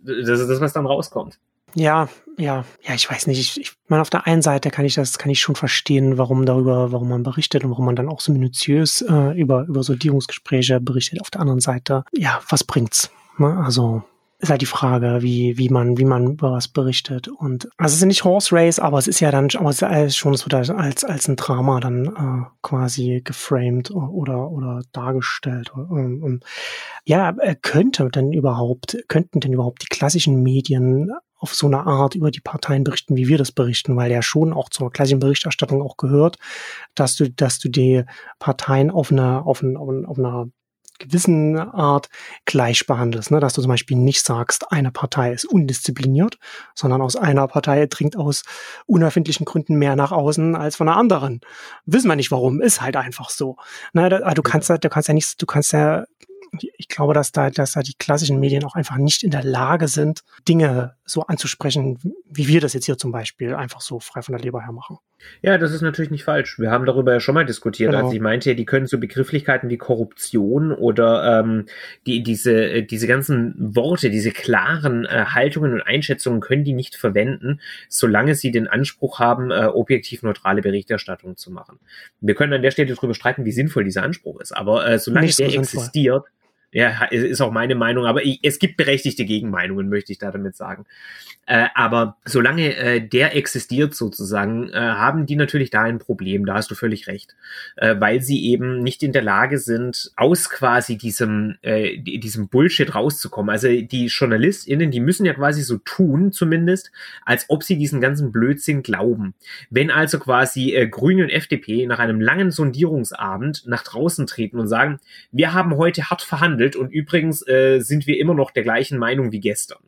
das ist das, was dann rauskommt. Ja, ja, ja, ich weiß nicht. Ich, ich meine, auf der einen Seite kann ich das, kann ich schon verstehen, warum darüber, warum man berichtet und warum man dann auch so minutiös äh, über, über Sondierungsgespräche berichtet. Auf der anderen Seite, ja, was bringt's? Ne? Also ist halt die Frage, wie, wie man, wie man über was berichtet. Und also es ist nicht Horse Race, aber es ist ja dann, aber es ist schon, es wird als, als ein Drama dann äh, quasi geframed oder, oder dargestellt. Und, und ja, könnte denn überhaupt, könnten denn überhaupt die klassischen Medien auf so eine Art über die Parteien berichten, wie wir das berichten, weil ja schon auch zur klassischen Berichterstattung auch gehört, dass du, dass du die Parteien auf einer, auf, einer, auf einer gewissen Art gleich behandelst, ne? dass du zum Beispiel nicht sagst, eine Partei ist undiszipliniert, sondern aus einer Partei dringt aus unerfindlichen Gründen mehr nach außen als von einer anderen. Wissen wir nicht warum, ist halt einfach so. Ne? Du kannst, du kannst ja nicht, du kannst ja ich glaube, dass da, dass da die klassischen Medien auch einfach nicht in der Lage sind, Dinge so anzusprechen, wie wir das jetzt hier zum Beispiel einfach so frei von der Leber her machen. Ja, das ist natürlich nicht falsch. Wir haben darüber ja schon mal diskutiert, genau. als ich meinte, die können so Begrifflichkeiten wie Korruption oder ähm, die, diese, äh, diese ganzen Worte, diese klaren äh, Haltungen und Einschätzungen können die nicht verwenden, solange sie den Anspruch haben, äh, objektiv neutrale Berichterstattung zu machen. Wir können an der Stelle darüber streiten, wie sinnvoll dieser Anspruch ist, aber äh, solange nicht der so existiert, ja, ist auch meine Meinung, aber ich, es gibt berechtigte Gegenmeinungen, möchte ich da damit sagen. Äh, aber solange äh, der existiert sozusagen, äh, haben die natürlich da ein Problem, da hast du völlig recht, äh, weil sie eben nicht in der Lage sind, aus quasi diesem, äh, diesem Bullshit rauszukommen. Also die JournalistInnen, die müssen ja quasi so tun, zumindest, als ob sie diesen ganzen Blödsinn glauben. Wenn also quasi äh, Grüne und FDP nach einem langen Sondierungsabend nach draußen treten und sagen, wir haben heute hart verhandelt und übrigens äh, sind wir immer noch der gleichen Meinung wie gestern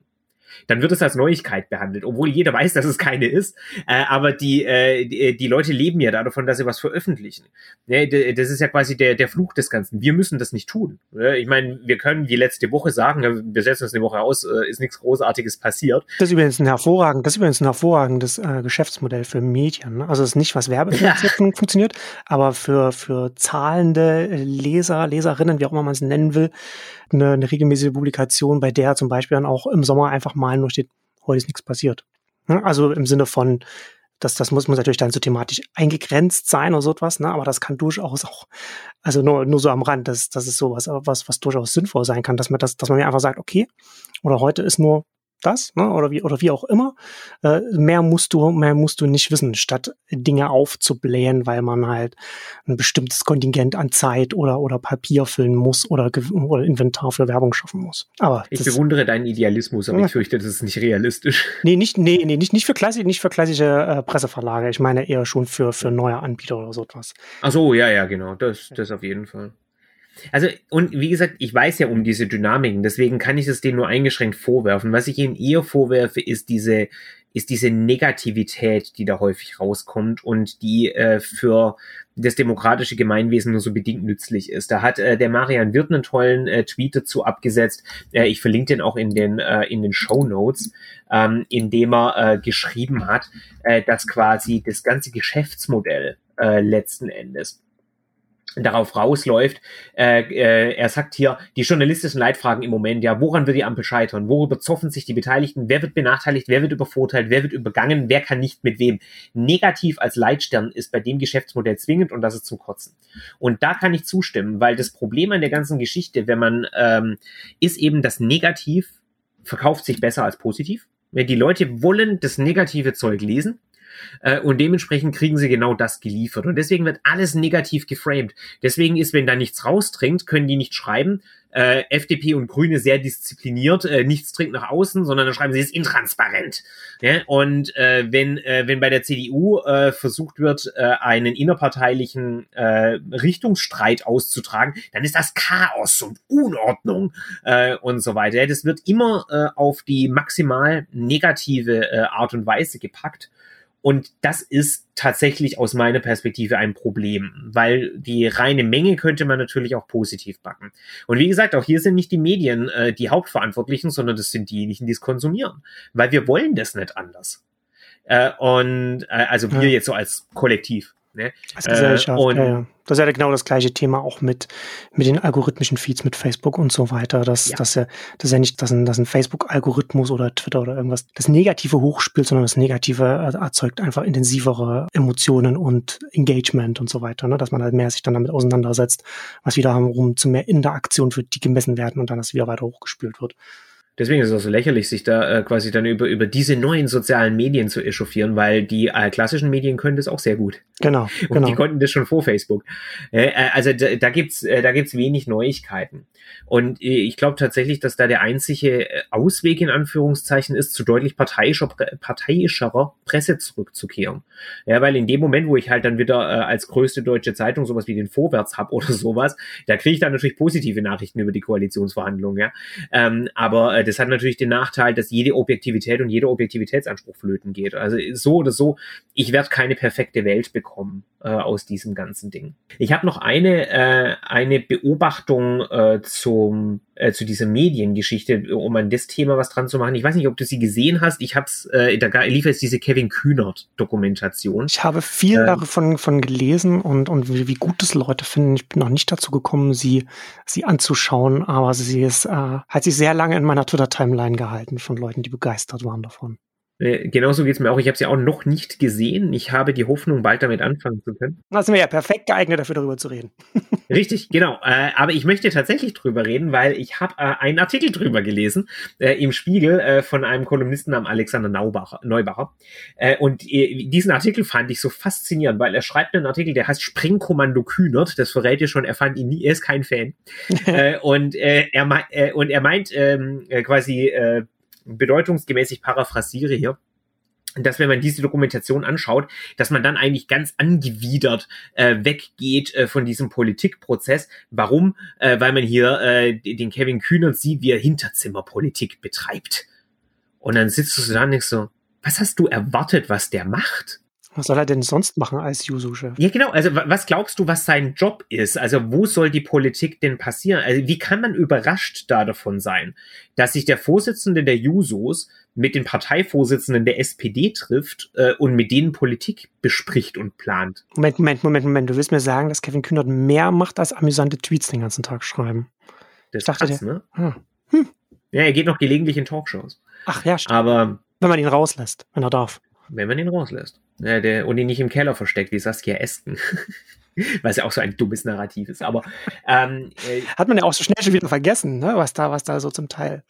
dann wird es als Neuigkeit behandelt, obwohl jeder (laughs) weiß, dass es keine ist. Äh, aber die, äh, die, die, Leute leben ja davon, dass sie was veröffentlichen. Ne, das ist ja quasi der, der Fluch des Ganzen. Wir müssen das nicht tun. Ich meine, wir können die letzte Woche sagen, wir setzen uns eine Woche aus, äh, ist nichts Großartiges passiert. Das ist übrigens ein hervorragend, das ist übrigens ein hervorragendes äh, Geschäftsmodell für Medien. Ne? Also es ist nicht, was Werbefinanziert ja. (laughs) funktioniert, aber für, für zahlende Leser, Leserinnen, wie auch immer man es nennen will, eine, eine regelmäßige Publikation, bei der zum Beispiel dann auch im Sommer einfach mal nur steht, heute ist nichts passiert. Also im Sinne von, das, das muss, muss natürlich dann so thematisch eingegrenzt sein oder so etwas, ne? aber das kann durchaus auch, also nur, nur so am Rand, das, das ist sowas, was, was durchaus sinnvoll sein kann, dass man das, dass man mir einfach sagt, okay, oder heute ist nur das, ne, oder wie, oder wie auch immer. Äh, mehr musst du, mehr musst du nicht wissen, statt Dinge aufzublähen, weil man halt ein bestimmtes Kontingent an Zeit oder, oder Papier füllen muss oder, oder Inventar für Werbung schaffen muss. Aber ich bewundere deinen Idealismus, aber ja. ich fürchte, das ist nicht realistisch. (laughs) Nee, nicht, nee, nee, nicht, nicht für klassische, nicht für klassische äh, Presseverlage. Ich meine eher schon für, für neue Anbieter oder so etwas. Ach so, ja, ja, genau. Das, das auf jeden Fall. Also, und wie gesagt, ich weiß ja um diese Dynamiken, deswegen kann ich es denen nur eingeschränkt vorwerfen. Was ich ihnen eher vorwerfe, ist diese, ist diese Negativität, die da häufig rauskommt und die äh, für das demokratische Gemeinwesen nur so bedingt nützlich ist. Da hat äh, der Marian Wirth einen tollen äh, Tweet dazu abgesetzt. Äh, ich verlinke den auch in den, äh, in den Show Notes, ähm, in dem er äh, geschrieben hat, äh, dass quasi das ganze Geschäftsmodell äh, letzten Endes darauf rausläuft. Äh, äh, er sagt hier, die journalistischen Leitfragen im Moment, ja, woran wird die Ampel scheitern? Worüber zoffen sich die Beteiligten? Wer wird benachteiligt? Wer wird übervorteilt? Wer wird übergangen? Wer kann nicht mit wem? Negativ als Leitstern ist bei dem Geschäftsmodell zwingend und das ist zum Kotzen. Und da kann ich zustimmen, weil das Problem an der ganzen Geschichte, wenn man, ähm, ist eben, dass negativ verkauft sich besser als positiv. Die Leute wollen das negative Zeug lesen äh, und dementsprechend kriegen sie genau das geliefert. Und deswegen wird alles negativ geframed. Deswegen ist, wenn da nichts rausdringt, können die nicht schreiben, äh, FDP und Grüne sehr diszipliniert, äh, nichts dringt nach außen, sondern dann schreiben sie, es ist intransparent. Ja? Und äh, wenn, äh, wenn bei der CDU äh, versucht wird, äh, einen innerparteilichen äh, Richtungsstreit auszutragen, dann ist das Chaos und Unordnung äh, und so weiter. Das wird immer äh, auf die maximal negative äh, Art und Weise gepackt. Und das ist tatsächlich aus meiner Perspektive ein Problem, weil die reine Menge könnte man natürlich auch positiv backen. Und wie gesagt, auch hier sind nicht die Medien äh, die Hauptverantwortlichen, sondern das sind diejenigen, die es konsumieren, weil wir wollen das nicht anders. Äh, und äh, also wir ja. jetzt so als Kollektiv. Ne? Als Gesellschaft, äh, und, ja, ja. Das ist ja genau das gleiche Thema auch mit, mit den algorithmischen Feeds, mit Facebook und so weiter. Dass, ja. dass, ja, das ist ja nicht, dass ein, dass ein Facebook-Algorithmus oder Twitter oder irgendwas das Negative hochspielt, sondern das Negative erzeugt einfach intensivere Emotionen und Engagement und so weiter. Ne? Dass man halt mehr sich dann damit auseinandersetzt, was wiederum zu mehr Interaktion führt, die gemessen werden und dann das wieder weiter hochgespült wird. Deswegen ist es auch so lächerlich, sich da äh, quasi dann über, über diese neuen sozialen Medien zu echauffieren, weil die äh, klassischen Medien können das auch sehr gut. Genau. Und genau. die konnten das schon vor Facebook. Äh, also da, da gibt's äh, da gibt's wenig Neuigkeiten. Und äh, ich glaube tatsächlich, dass da der einzige äh, Ausweg in Anführungszeichen ist, zu deutlich parteiischer, parteiischerer Presse zurückzukehren. Ja, weil in dem Moment, wo ich halt dann wieder äh, als größte deutsche Zeitung sowas wie den Vorwärts hab (laughs) oder sowas, da kriege ich dann natürlich positive Nachrichten über die Koalitionsverhandlungen. Ja, ähm, aber äh, das hat natürlich den Nachteil, dass jede Objektivität und jeder Objektivitätsanspruch flöten geht. Also so oder so, ich werde keine perfekte Welt bekommen äh, aus diesem ganzen Ding. Ich habe noch eine, äh, eine Beobachtung äh, zum, äh, zu dieser Mediengeschichte, um an das Thema was dran zu machen. Ich weiß nicht, ob du sie gesehen hast. Ich hab's, äh, da lief jetzt diese Kevin Kühnert-Dokumentation. Ich habe viel äh, davon von gelesen und, und wie, wie gut das Leute finden. Ich bin noch nicht dazu gekommen, sie, sie anzuschauen, aber sie ist, äh, hat sich sehr lange in meiner Twitter-Timeline gehalten von Leuten, die begeistert waren davon. Äh, genauso geht's mir auch. Ich habe sie auch noch nicht gesehen. Ich habe die Hoffnung, bald damit anfangen zu können. Da sind wir ja perfekt geeignet, dafür darüber zu reden. (laughs) Richtig, genau. Äh, aber ich möchte tatsächlich drüber reden, weil ich habe äh, einen Artikel drüber gelesen äh, im Spiegel äh, von einem Kolumnisten namens Alexander Naubacher, Neubacher. Äh, und diesen Artikel fand ich so faszinierend, weil er schreibt einen Artikel, der heißt Sprengkommando Kühnert. Das verrät ihr schon, er fand ihn nie, er ist kein Fan. (laughs) und, er, und er meint ähm, quasi bedeutungsgemäß, ich paraphrasiere hier, dass wenn man diese Dokumentation anschaut, dass man dann eigentlich ganz angewidert äh, weggeht äh, von diesem Politikprozess. Warum? Äh, weil man hier äh, den Kevin Kühnert sieht, wie er Hinterzimmerpolitik betreibt. Und dann sitzt du da und denkst so, was hast du erwartet, was der macht? Was soll er denn sonst machen als Juso-Chef? Ja, genau. Also, was glaubst du, was sein Job ist? Also, wo soll die Politik denn passieren? Also, wie kann man überrascht da davon sein, dass sich der Vorsitzende der Jusos mit den Parteivorsitzenden der SPD trifft äh, und mit denen Politik bespricht und plant? Moment, Moment, Moment, Moment. Du willst mir sagen, dass Kevin Kühnert mehr macht als amüsante Tweets den ganzen Tag schreiben? Das dachte krass, der, ne? Hm. Hm. Ja, er geht noch gelegentlich in Talkshows. Ach ja, stimmt. Aber wenn man ihn rauslässt, wenn er darf. Wenn man ihn rauslässt. Äh, der, und ihn nicht im Keller versteckt, wie Saskia Esken. (laughs) Was ja auch so ein dummes Narrativ ist. Aber ähm, äh, hat man ja auch so schnell schon wieder vergessen, ne? was da, was da so zum Teil.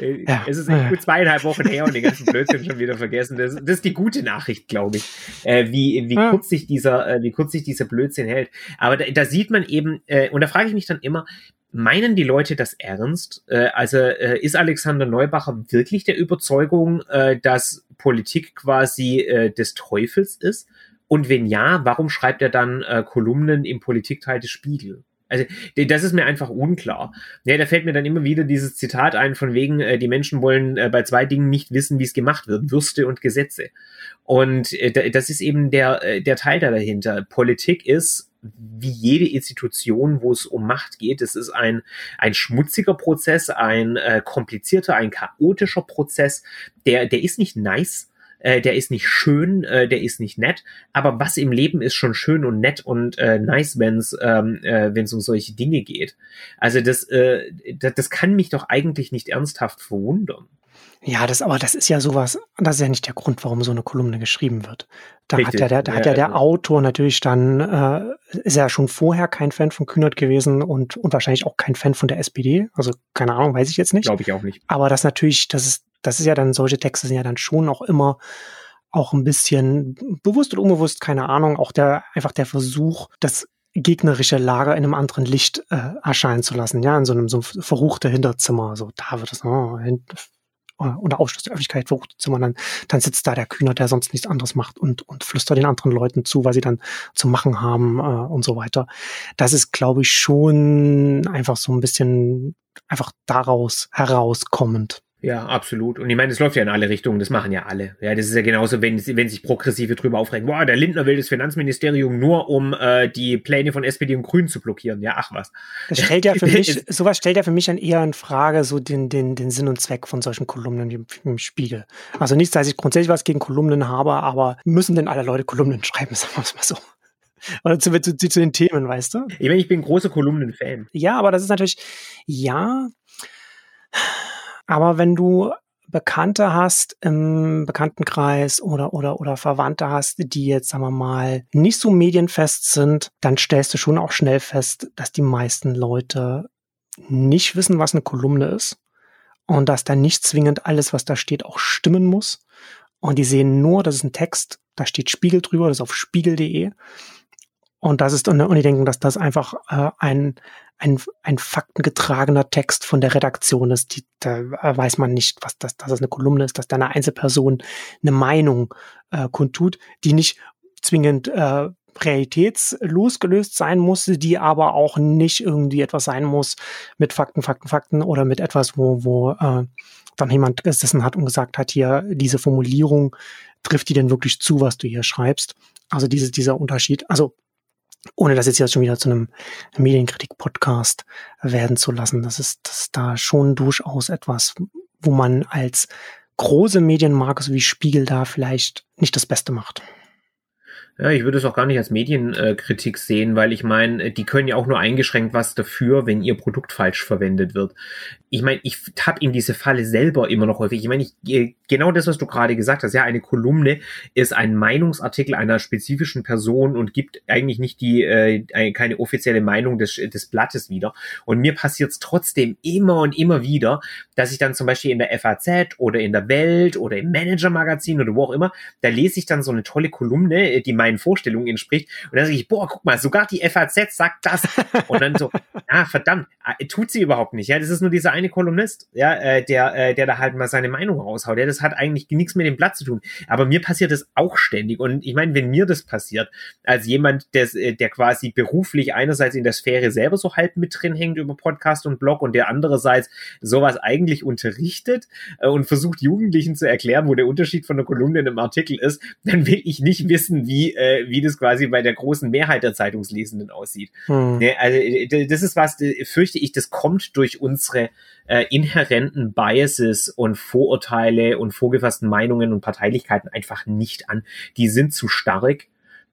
Äh, ja. Es ist echt gut zweieinhalb Wochen her und den ganzen Blödsinn schon wieder vergessen. Das, das ist die gute Nachricht, glaube ich, äh, wie, wie, ja. kurz sich dieser, äh, wie kurz sich dieser Blödsinn hält. Aber da, da sieht man eben, äh, und da frage ich mich dann immer, meinen die Leute das ernst? Äh, also äh, ist Alexander Neubacher wirklich der Überzeugung, äh, dass Politik quasi äh, des Teufels ist? Und wenn ja, warum schreibt er dann äh, Kolumnen im Politikteil des Spiegel? Also das ist mir einfach unklar. Ja, da fällt mir dann immer wieder dieses Zitat ein von wegen, äh, die Menschen wollen äh, bei zwei Dingen nicht wissen, wie es gemacht wird, Würste und Gesetze. Und äh, das ist eben der, äh, der Teil da dahinter. Politik ist wie jede Institution, wo es um Macht geht. Es ist ein, ein schmutziger Prozess, ein äh, komplizierter, ein chaotischer Prozess. Der, der ist nicht nice, äh, der ist nicht schön, äh, der ist nicht nett, aber was im Leben ist schon schön und nett und äh, nice, wenn es ähm, äh, wenn's um solche Dinge geht. Also das, äh, das, das kann mich doch eigentlich nicht ernsthaft verwundern. Ja, das, aber das ist ja sowas, das ist ja nicht der Grund, warum so eine Kolumne geschrieben wird. Da Richtig. hat ja der, da ja, hat ja der Autor natürlich dann, äh, ist ja schon vorher kein Fan von Kühnert gewesen und, und wahrscheinlich auch kein Fan von der SPD. Also keine Ahnung, weiß ich jetzt nicht. Glaube ich auch nicht. Aber das natürlich, das ist das ist ja dann, solche Texte sind ja dann schon auch immer auch ein bisschen bewusst oder unbewusst, keine Ahnung, auch der, einfach der Versuch, das gegnerische Lager in einem anderen Licht äh, erscheinen zu lassen, ja, in so einem so verruchte Hinterzimmer, so da wird es, oh, unter Ausschluss der Öffentlichkeit verruchte Zimmer, dann, dann sitzt da der Kühner, der sonst nichts anderes macht und, und flüstert den anderen Leuten zu, was sie dann zu machen haben äh, und so weiter. Das ist, glaube ich, schon einfach so ein bisschen einfach daraus herauskommend. Ja, absolut. Und ich meine, es läuft ja in alle Richtungen, das machen ja alle. Ja, das ist ja genauso, wenn, wenn sich Progressive drüber aufregen, boah, der Lindner will das Finanzministerium nur, um äh, die Pläne von SPD und Grünen zu blockieren. Ja, ach was. Das stellt ja für (laughs) mich, sowas stellt ja für mich dann eher in Frage, so den, den, den Sinn und Zweck von solchen Kolumnen im, im Spiegel. Also nicht, dass ich grundsätzlich was gegen Kolumnen habe, aber müssen denn alle Leute Kolumnen schreiben, (laughs) sagen wir es mal so. Oder zu, zu, zu den Themen, weißt du? Ich meine, ich bin großer Kolumnen-Fan. Ja, aber das ist natürlich, ja, aber wenn du Bekannte hast im Bekanntenkreis oder, oder, oder Verwandte hast, die jetzt, sagen wir mal, nicht so medienfest sind, dann stellst du schon auch schnell fest, dass die meisten Leute nicht wissen, was eine Kolumne ist und dass da nicht zwingend alles, was da steht, auch stimmen muss. Und die sehen nur, das ist ein Text, da steht Spiegel drüber, das ist auf spiegel.de. Und das ist, und die denken, dass das einfach äh, ein, ein, ein faktengetragener Text von der Redaktion ist. Die, da weiß man nicht, was das, dass das eine Kolumne ist, dass da eine Einzelperson eine Meinung äh, kundtut, die nicht zwingend äh, realitätslos gelöst sein muss, die aber auch nicht irgendwie etwas sein muss mit Fakten, Fakten, Fakten oder mit etwas, wo, wo äh, dann jemand gesessen hat und gesagt hat, hier, diese Formulierung trifft die denn wirklich zu, was du hier schreibst? Also diese, dieser Unterschied, also ohne das jetzt ja schon wieder zu einem Medienkritik-Podcast werden zu lassen. Das ist, das ist da schon durchaus etwas, wo man als große Medienmarke so wie Spiegel da vielleicht nicht das Beste macht. Ja, ich würde es auch gar nicht als Medienkritik sehen, weil ich meine, die können ja auch nur eingeschränkt was dafür, wenn ihr Produkt falsch verwendet wird. Ich meine, ich tapp in diese Falle selber immer noch häufig. Ich meine, ich, äh, genau das, was du gerade gesagt hast, ja, eine Kolumne ist ein Meinungsartikel einer spezifischen Person und gibt eigentlich nicht die äh, keine offizielle Meinung des, des Blattes wieder. Und mir passiert es trotzdem immer und immer wieder, dass ich dann zum Beispiel in der FAZ oder in der Welt oder im Manager-Magazin oder wo auch immer, da lese ich dann so eine tolle Kolumne, die meinen Vorstellungen entspricht. Und dann sage ich, boah, guck mal, sogar die FAZ sagt das. Und dann so, (laughs) ah, verdammt, ah, tut sie überhaupt nicht. Ja, das ist nur dieser eine Kolumnist, ja, äh, der, äh, der da halt mal seine Meinung raushaut. Ja, das hat eigentlich nichts mit dem Blatt zu tun. Aber mir passiert das auch ständig. Und ich meine, wenn mir das passiert, als jemand, der, äh, der quasi beruflich einerseits in der Sphäre selber so halb mit drin hängt über Podcast und Blog und der andererseits sowas eigentlich unterrichtet äh, und versucht Jugendlichen zu erklären, wo der Unterschied von der Kolumne in einem Artikel ist, dann will ich nicht wissen, wie äh, wie das quasi bei der großen Mehrheit der Zeitungslesenden aussieht. Hm. Ne, also äh, das ist was, fürchte ich, das kommt durch unsere äh, inhärenten Biases und Vorurteile und vorgefassten Meinungen und Parteilichkeiten einfach nicht an. Die sind zu stark.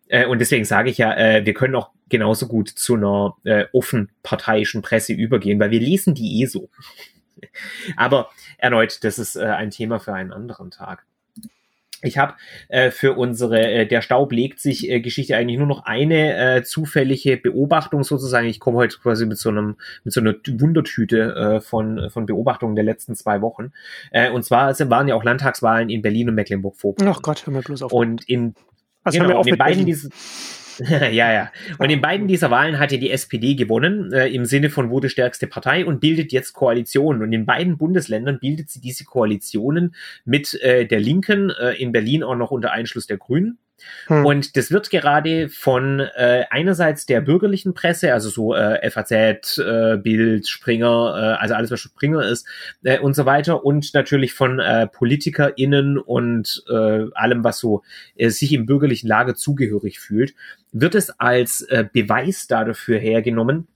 Äh, und deswegen sage ich ja, äh, wir können auch genauso gut zu einer äh, offen parteiischen Presse übergehen, weil wir lesen die eh so. (laughs) Aber erneut, das ist äh, ein Thema für einen anderen Tag. Ich habe äh, für unsere äh, Der Staub legt sich äh, Geschichte eigentlich nur noch eine äh, zufällige Beobachtung sozusagen. Ich komme heute quasi mit so einem mit so einer Wundertüte äh, von von Beobachtungen der letzten zwei Wochen. Äh, und zwar es waren ja auch Landtagswahlen in Berlin und Mecklenburg-Vorpommern. Ach Gott, hör mal bloß auf. Und in also genau, in beiden diesen (laughs) ja, ja. Und in beiden dieser Wahlen hat ja die SPD gewonnen, äh, im Sinne von wurde stärkste Partei und bildet jetzt Koalitionen. Und in beiden Bundesländern bildet sie diese Koalitionen mit äh, der Linken, äh, in Berlin auch noch unter Einschluss der Grünen. Hm. Und das wird gerade von äh, einerseits der bürgerlichen Presse, also so äh, FAZ, äh, Bild, Springer, äh, also alles, was Springer ist äh, und so weiter und natürlich von äh, PolitikerInnen und äh, allem, was so äh, sich im bürgerlichen Lager zugehörig fühlt, wird es als äh, Beweis dafür hergenommen,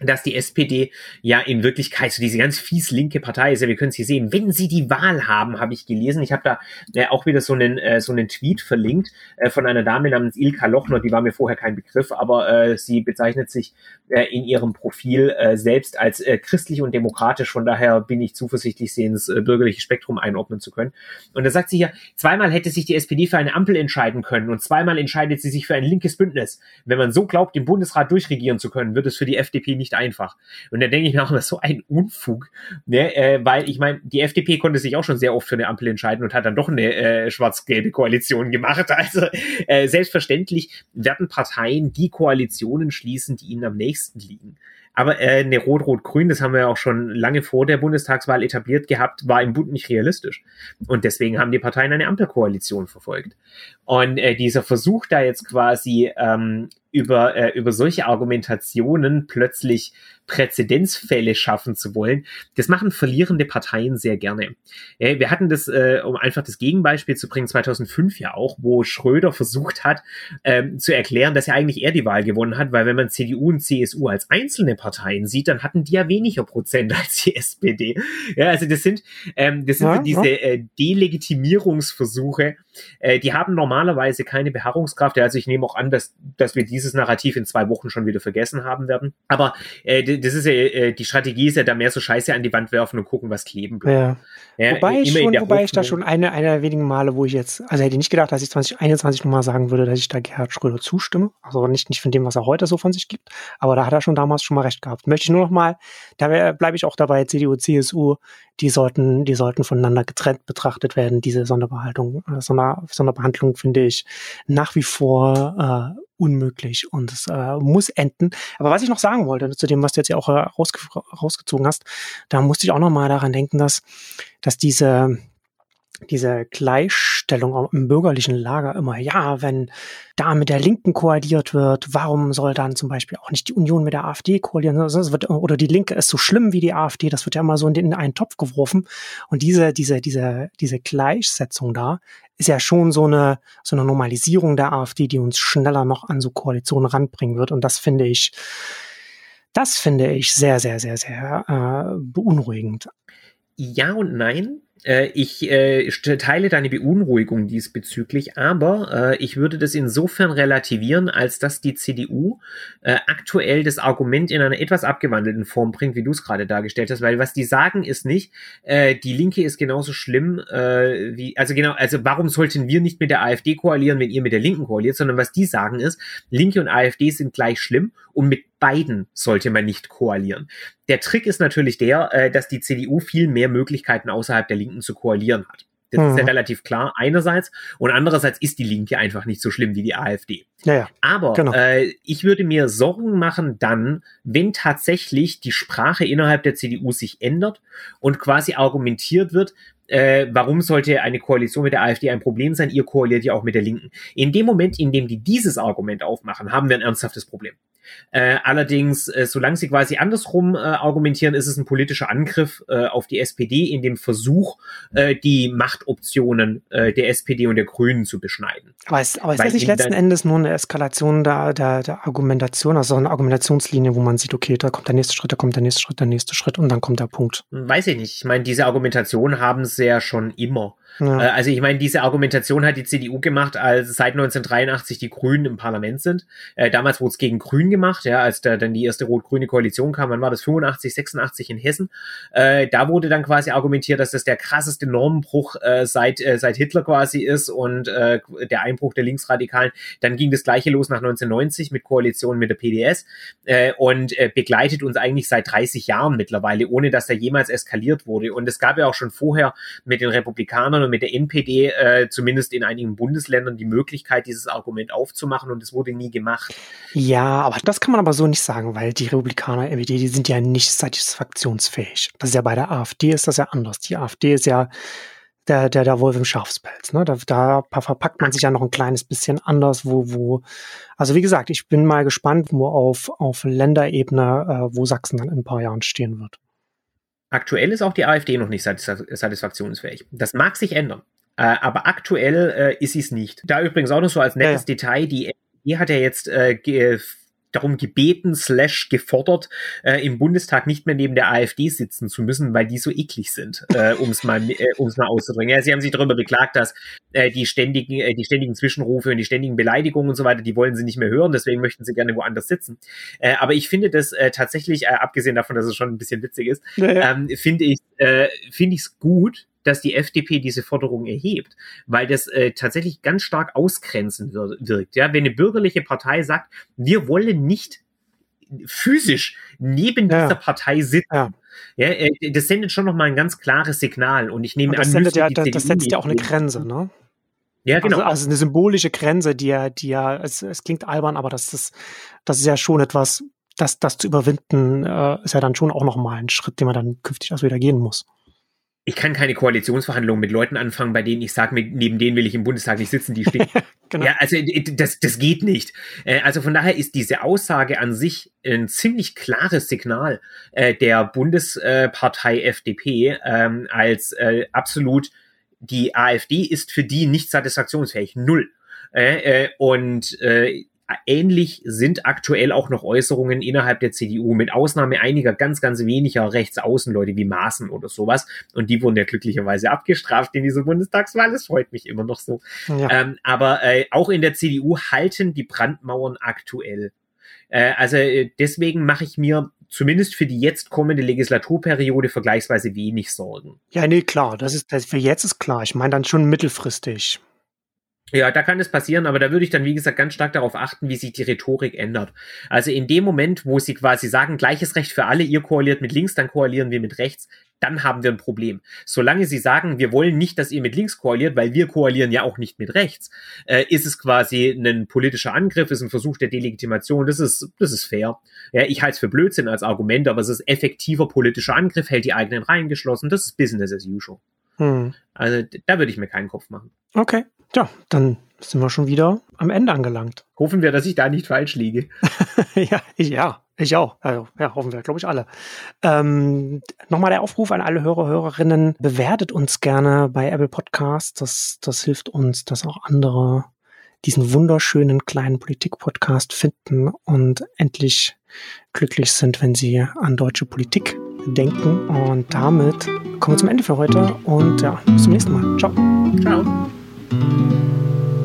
dass die SPD ja in Wirklichkeit so diese ganz fies linke Partei ist. Ja, wir können es hier sehen. Wenn sie die Wahl haben, habe ich gelesen. Ich habe da äh, auch wieder so einen äh, so einen Tweet verlinkt äh, von einer Dame namens Ilka Lochner. Die war mir vorher kein Begriff, aber äh, sie bezeichnet sich äh, in ihrem Profil äh, selbst als äh, christlich und demokratisch. Von daher bin ich zuversichtlich, sie ins äh, bürgerliche Spektrum einordnen zu können. Und da sagt sie hier, zweimal hätte sich die SPD für eine Ampel entscheiden können und zweimal entscheidet sie sich für ein linkes Bündnis. Wenn man so glaubt, den Bundesrat durchregieren zu können, wird es für die FDP nicht nicht einfach. Und da denke ich mir auch immer, so ein Unfug, ne? äh, weil ich meine, die FDP konnte sich auch schon sehr oft für eine Ampel entscheiden und hat dann doch eine äh, schwarz-gelbe Koalition gemacht. (laughs) Also äh, selbstverständlich werden Parteien die Koalitionen schließen, die ihnen am nächsten liegen. Aber äh, eine Rot-Rot-Grün, das haben wir ja auch schon lange vor der Bundestagswahl etabliert gehabt, war im Bund nicht realistisch. Und deswegen haben die Parteien eine Ampelkoalition verfolgt. Und äh, dieser Versuch da jetzt quasi ähm, über, äh, über solche Argumentationen plötzlich Präzedenzfälle schaffen zu wollen, das machen verlierende Parteien sehr gerne. Ja, wir hatten das, äh, um einfach das Gegenbeispiel zu bringen, 2005 ja auch, wo Schröder versucht hat, ähm, zu erklären, dass er eigentlich er die Wahl gewonnen hat, weil wenn man CDU und CSU als einzelne Parteien sieht, dann hatten die ja weniger Prozent (laughs) als die SPD. Ja, also das sind, ähm, das sind ja, so diese ja. äh, Delegitimierungsversuche, äh, die haben normalerweise keine Beharrungskraft. Also ich nehme auch an, dass, dass wir dieses Narrativ in zwei Wochen schon wieder vergessen haben werden. Aber äh, das ist ja, äh, die Strategie ist ja da mehr so Scheiße an die Wand werfen und gucken, was kleben bleibt. Ja. ja wobei ich, schon, wobei ich da schon eine, eine der wenigen Male, wo ich jetzt, also hätte ich nicht gedacht, dass ich 2021 nochmal sagen würde, dass ich da Gerhard Schröder zustimme. Also nicht, nicht von dem, was er heute so von sich gibt, aber da hat er schon damals schon mal recht gehabt. Möchte ich nur noch mal, da bleibe ich auch dabei, CDU, CSU, die sollten, die sollten voneinander getrennt betrachtet werden, diese Sonderbehaltung, äh, Sonder, Sonderbehandlung finde ich nach wie vor äh, unmöglich und es äh, muss enden. Aber was ich noch sagen wollte, zu dem, was du jetzt ja auch äh, rausge rausgezogen hast, da musste ich auch noch mal daran denken, dass, dass diese, diese Gleichstellung im bürgerlichen Lager immer, ja, wenn da mit der Linken koaliert wird, warum soll dann zum Beispiel auch nicht die Union mit der AfD koalieren? Wird, oder die Linke ist so schlimm wie die AfD, das wird ja immer so in, den, in einen Topf geworfen. Und diese, diese, diese, diese Gleichsetzung da ist ja schon so eine, so eine Normalisierung der AfD, die uns schneller noch an so Koalitionen ranbringen wird. Und das finde ich, das finde ich sehr, sehr, sehr, sehr äh, beunruhigend. Ja und nein. Äh, ich äh, teile deine Beunruhigung diesbezüglich, aber äh, ich würde das insofern relativieren, als dass die CDU äh, aktuell das Argument in einer etwas abgewandelten Form bringt, wie du es gerade dargestellt hast, weil was die sagen ist nicht, äh, die Linke ist genauso schlimm äh, wie, also genau, also warum sollten wir nicht mit der AfD koalieren, wenn ihr mit der Linken koaliert, sondern was die sagen ist, Linke und AfD sind gleich schlimm und mit beiden sollte man nicht koalieren. Der Trick ist natürlich der, äh, dass die CDU viel mehr Möglichkeiten außerhalb der Linken zu koalieren hat. Das mhm. ist ja mhm. relativ klar einerseits und andererseits ist die Linke einfach nicht so schlimm wie die AfD. Ja, ja. Aber genau. äh, ich würde mir Sorgen machen dann, wenn tatsächlich die Sprache innerhalb der CDU sich ändert und quasi argumentiert wird, äh, warum sollte eine Koalition mit der AfD ein Problem sein? Ihr koaliert ja auch mit der Linken. In dem Moment, in dem die dieses Argument aufmachen, haben wir ein ernsthaftes Problem. Äh, allerdings, äh, solange sie quasi andersrum äh, argumentieren, ist es ein politischer Angriff äh, auf die SPD in dem Versuch, äh, die Machtoptionen äh, der SPD und der Grünen zu beschneiden. Aber, ist, aber ist das nicht letzten Endes nur eine Eskalation der, der, der Argumentation, also eine Argumentationslinie, wo man sieht, okay, da kommt der nächste Schritt, da kommt der nächste Schritt, der nächste Schritt und dann kommt der Punkt? Weiß ich nicht. Ich meine, diese Argumentation haben sie ja schon immer. Ja. Äh, also ich meine, diese Argumentation hat die CDU gemacht, als seit 1983 die Grünen im Parlament sind. Äh, damals wurde es gegen Grün gemacht, ja, als da dann die erste rot-grüne Koalition kam, wann war das 85, 86 in Hessen. Äh, da wurde dann quasi argumentiert, dass das der krasseste Normenbruch äh, seit äh, seit Hitler quasi ist und der Einbruch der Linksradikalen. Dann ging das gleiche los nach 1990 mit Koalitionen mit der PDS und begleitet uns eigentlich seit 30 Jahren mittlerweile, ohne dass da jemals eskaliert wurde. Und es gab ja auch schon vorher mit den Republikanern und mit der NPD äh, zumindest in einigen Bundesländern die Möglichkeit, dieses Argument aufzumachen und es wurde nie gemacht. Ja, aber das kann man aber so nicht sagen, weil die Republikaner, NPD, die sind ja nicht satisfaktionsfähig. Das ist ja bei der AfD ist das ja anders. Die AfD ist ja der, der, der Wolf im Schafspelz. Ne? Da, da verpackt man sich ja noch ein kleines bisschen anders, wo, wo, also wie gesagt, ich bin mal gespannt, wo auf, auf Länderebene, äh, wo Sachsen dann in ein paar Jahren stehen wird. Aktuell ist auch die AfD noch nicht satisfaktionsfähig. Das mag sich ändern. Äh, aber aktuell äh, ist sie es nicht. Da übrigens auch noch so als nettes ja. Detail, die FDP hat ja jetzt äh, darum gebeten, slash gefordert, äh, im Bundestag nicht mehr neben der AfD sitzen zu müssen, weil die so eklig sind, äh, um es mal, äh, um's mal auszudrücken. Ja, sie haben sich darüber beklagt, dass äh, die ständigen, äh, die ständigen Zwischenrufe und die ständigen Beleidigungen und so weiter, die wollen sie nicht mehr hören, deswegen möchten sie gerne woanders sitzen. Äh, aber ich finde das äh, tatsächlich, äh, abgesehen davon, dass es schon ein bisschen witzig ist, ja, ja. Ähm, finde ich, äh, finde ich es gut, dass die FDP diese Forderung erhebt, weil das äh, tatsächlich ganz stark ausgrenzend wirkt. Ja, wenn eine bürgerliche Partei sagt, wir wollen nicht physisch neben Ja. dieser Partei sitzen. Ja. Ja, äh, das sendet schon nochmal ein ganz klares Signal. Und ich nehme Und das, an, sendet ja, das, das setzt ja auch eine Grenze, ne? Ja, genau. Also, also eine symbolische Grenze, die ja, die ja, es, es klingt albern, aber das ist, das ist ja schon etwas, das, das zu überwinden, äh, ist ja dann schon auch nochmal ein Schritt, den man dann künftig erst wieder gehen muss. Ich kann keine Koalitionsverhandlungen mit Leuten anfangen, bei denen ich sage, neben denen will ich im Bundestag nicht sitzen, die stehen. (laughs) Genau. Ja, also das, das geht nicht. Äh, Also von daher ist diese Aussage an sich ein ziemlich klares Signal äh, der Bundespartei FDP ähm, als äh, absolut die AfD ist für die nicht satisfaktionsfähig. Null. Und ähnlich sind aktuell auch noch Äußerungen innerhalb der CDU, mit Ausnahme einiger ganz, ganz weniger Rechtsaußenleute wie Maaßen oder sowas. Und die wurden ja glücklicherweise abgestraft in dieser Bundestagswahl. Das freut mich immer noch so. Ja. Ähm, aber äh, auch in der CDU halten die Brandmauern aktuell. Äh, also äh, deswegen mache ich mir zumindest für die jetzt kommende Legislaturperiode vergleichsweise wenig Sorgen. ja, nee, klar, das ist, das für jetzt ist klar. Ich meine dann schon mittelfristig. Ja, da kann es passieren, aber da würde ich dann, wie gesagt, ganz stark darauf achten, wie sich die Rhetorik ändert. Also in dem Moment, wo sie quasi sagen, gleiches Recht für alle, ihr koaliert mit links, dann koalieren wir mit rechts, dann haben wir ein Problem. Solange sie sagen, wir wollen nicht, dass ihr mit links koaliert, weil wir koalieren ja auch nicht mit rechts, äh, ist es quasi ein politischer Angriff, ist ein Versuch der Delegitimation, das ist, das ist fair. Ja, ich halte es für Blödsinn als Argument, aber es ist effektiver politischer Angriff, hält die eigenen Reihen geschlossen, das ist Business as usual. Hm. Also da würde ich mir keinen Kopf machen. Okay. Ja, dann sind wir schon wieder am Ende angelangt. (laughs) Hoffen wir, dass ich da nicht falsch liege. ja, ich, ja, ich auch. Also, ja, hoffen wir, glaube ich, alle. Ähm, Nochmal der Aufruf an alle Hörer, Hörerinnen, bewertet uns gerne bei Apple Podcasts. Das, das hilft uns, dass auch andere diesen wunderschönen kleinen Politik-Podcast finden und endlich glücklich sind, wenn sie an deutsche Politik denken. Und damit kommen wir zum Ende für heute und ja, bis zum nächsten Mal. Ciao. Ciao. うん。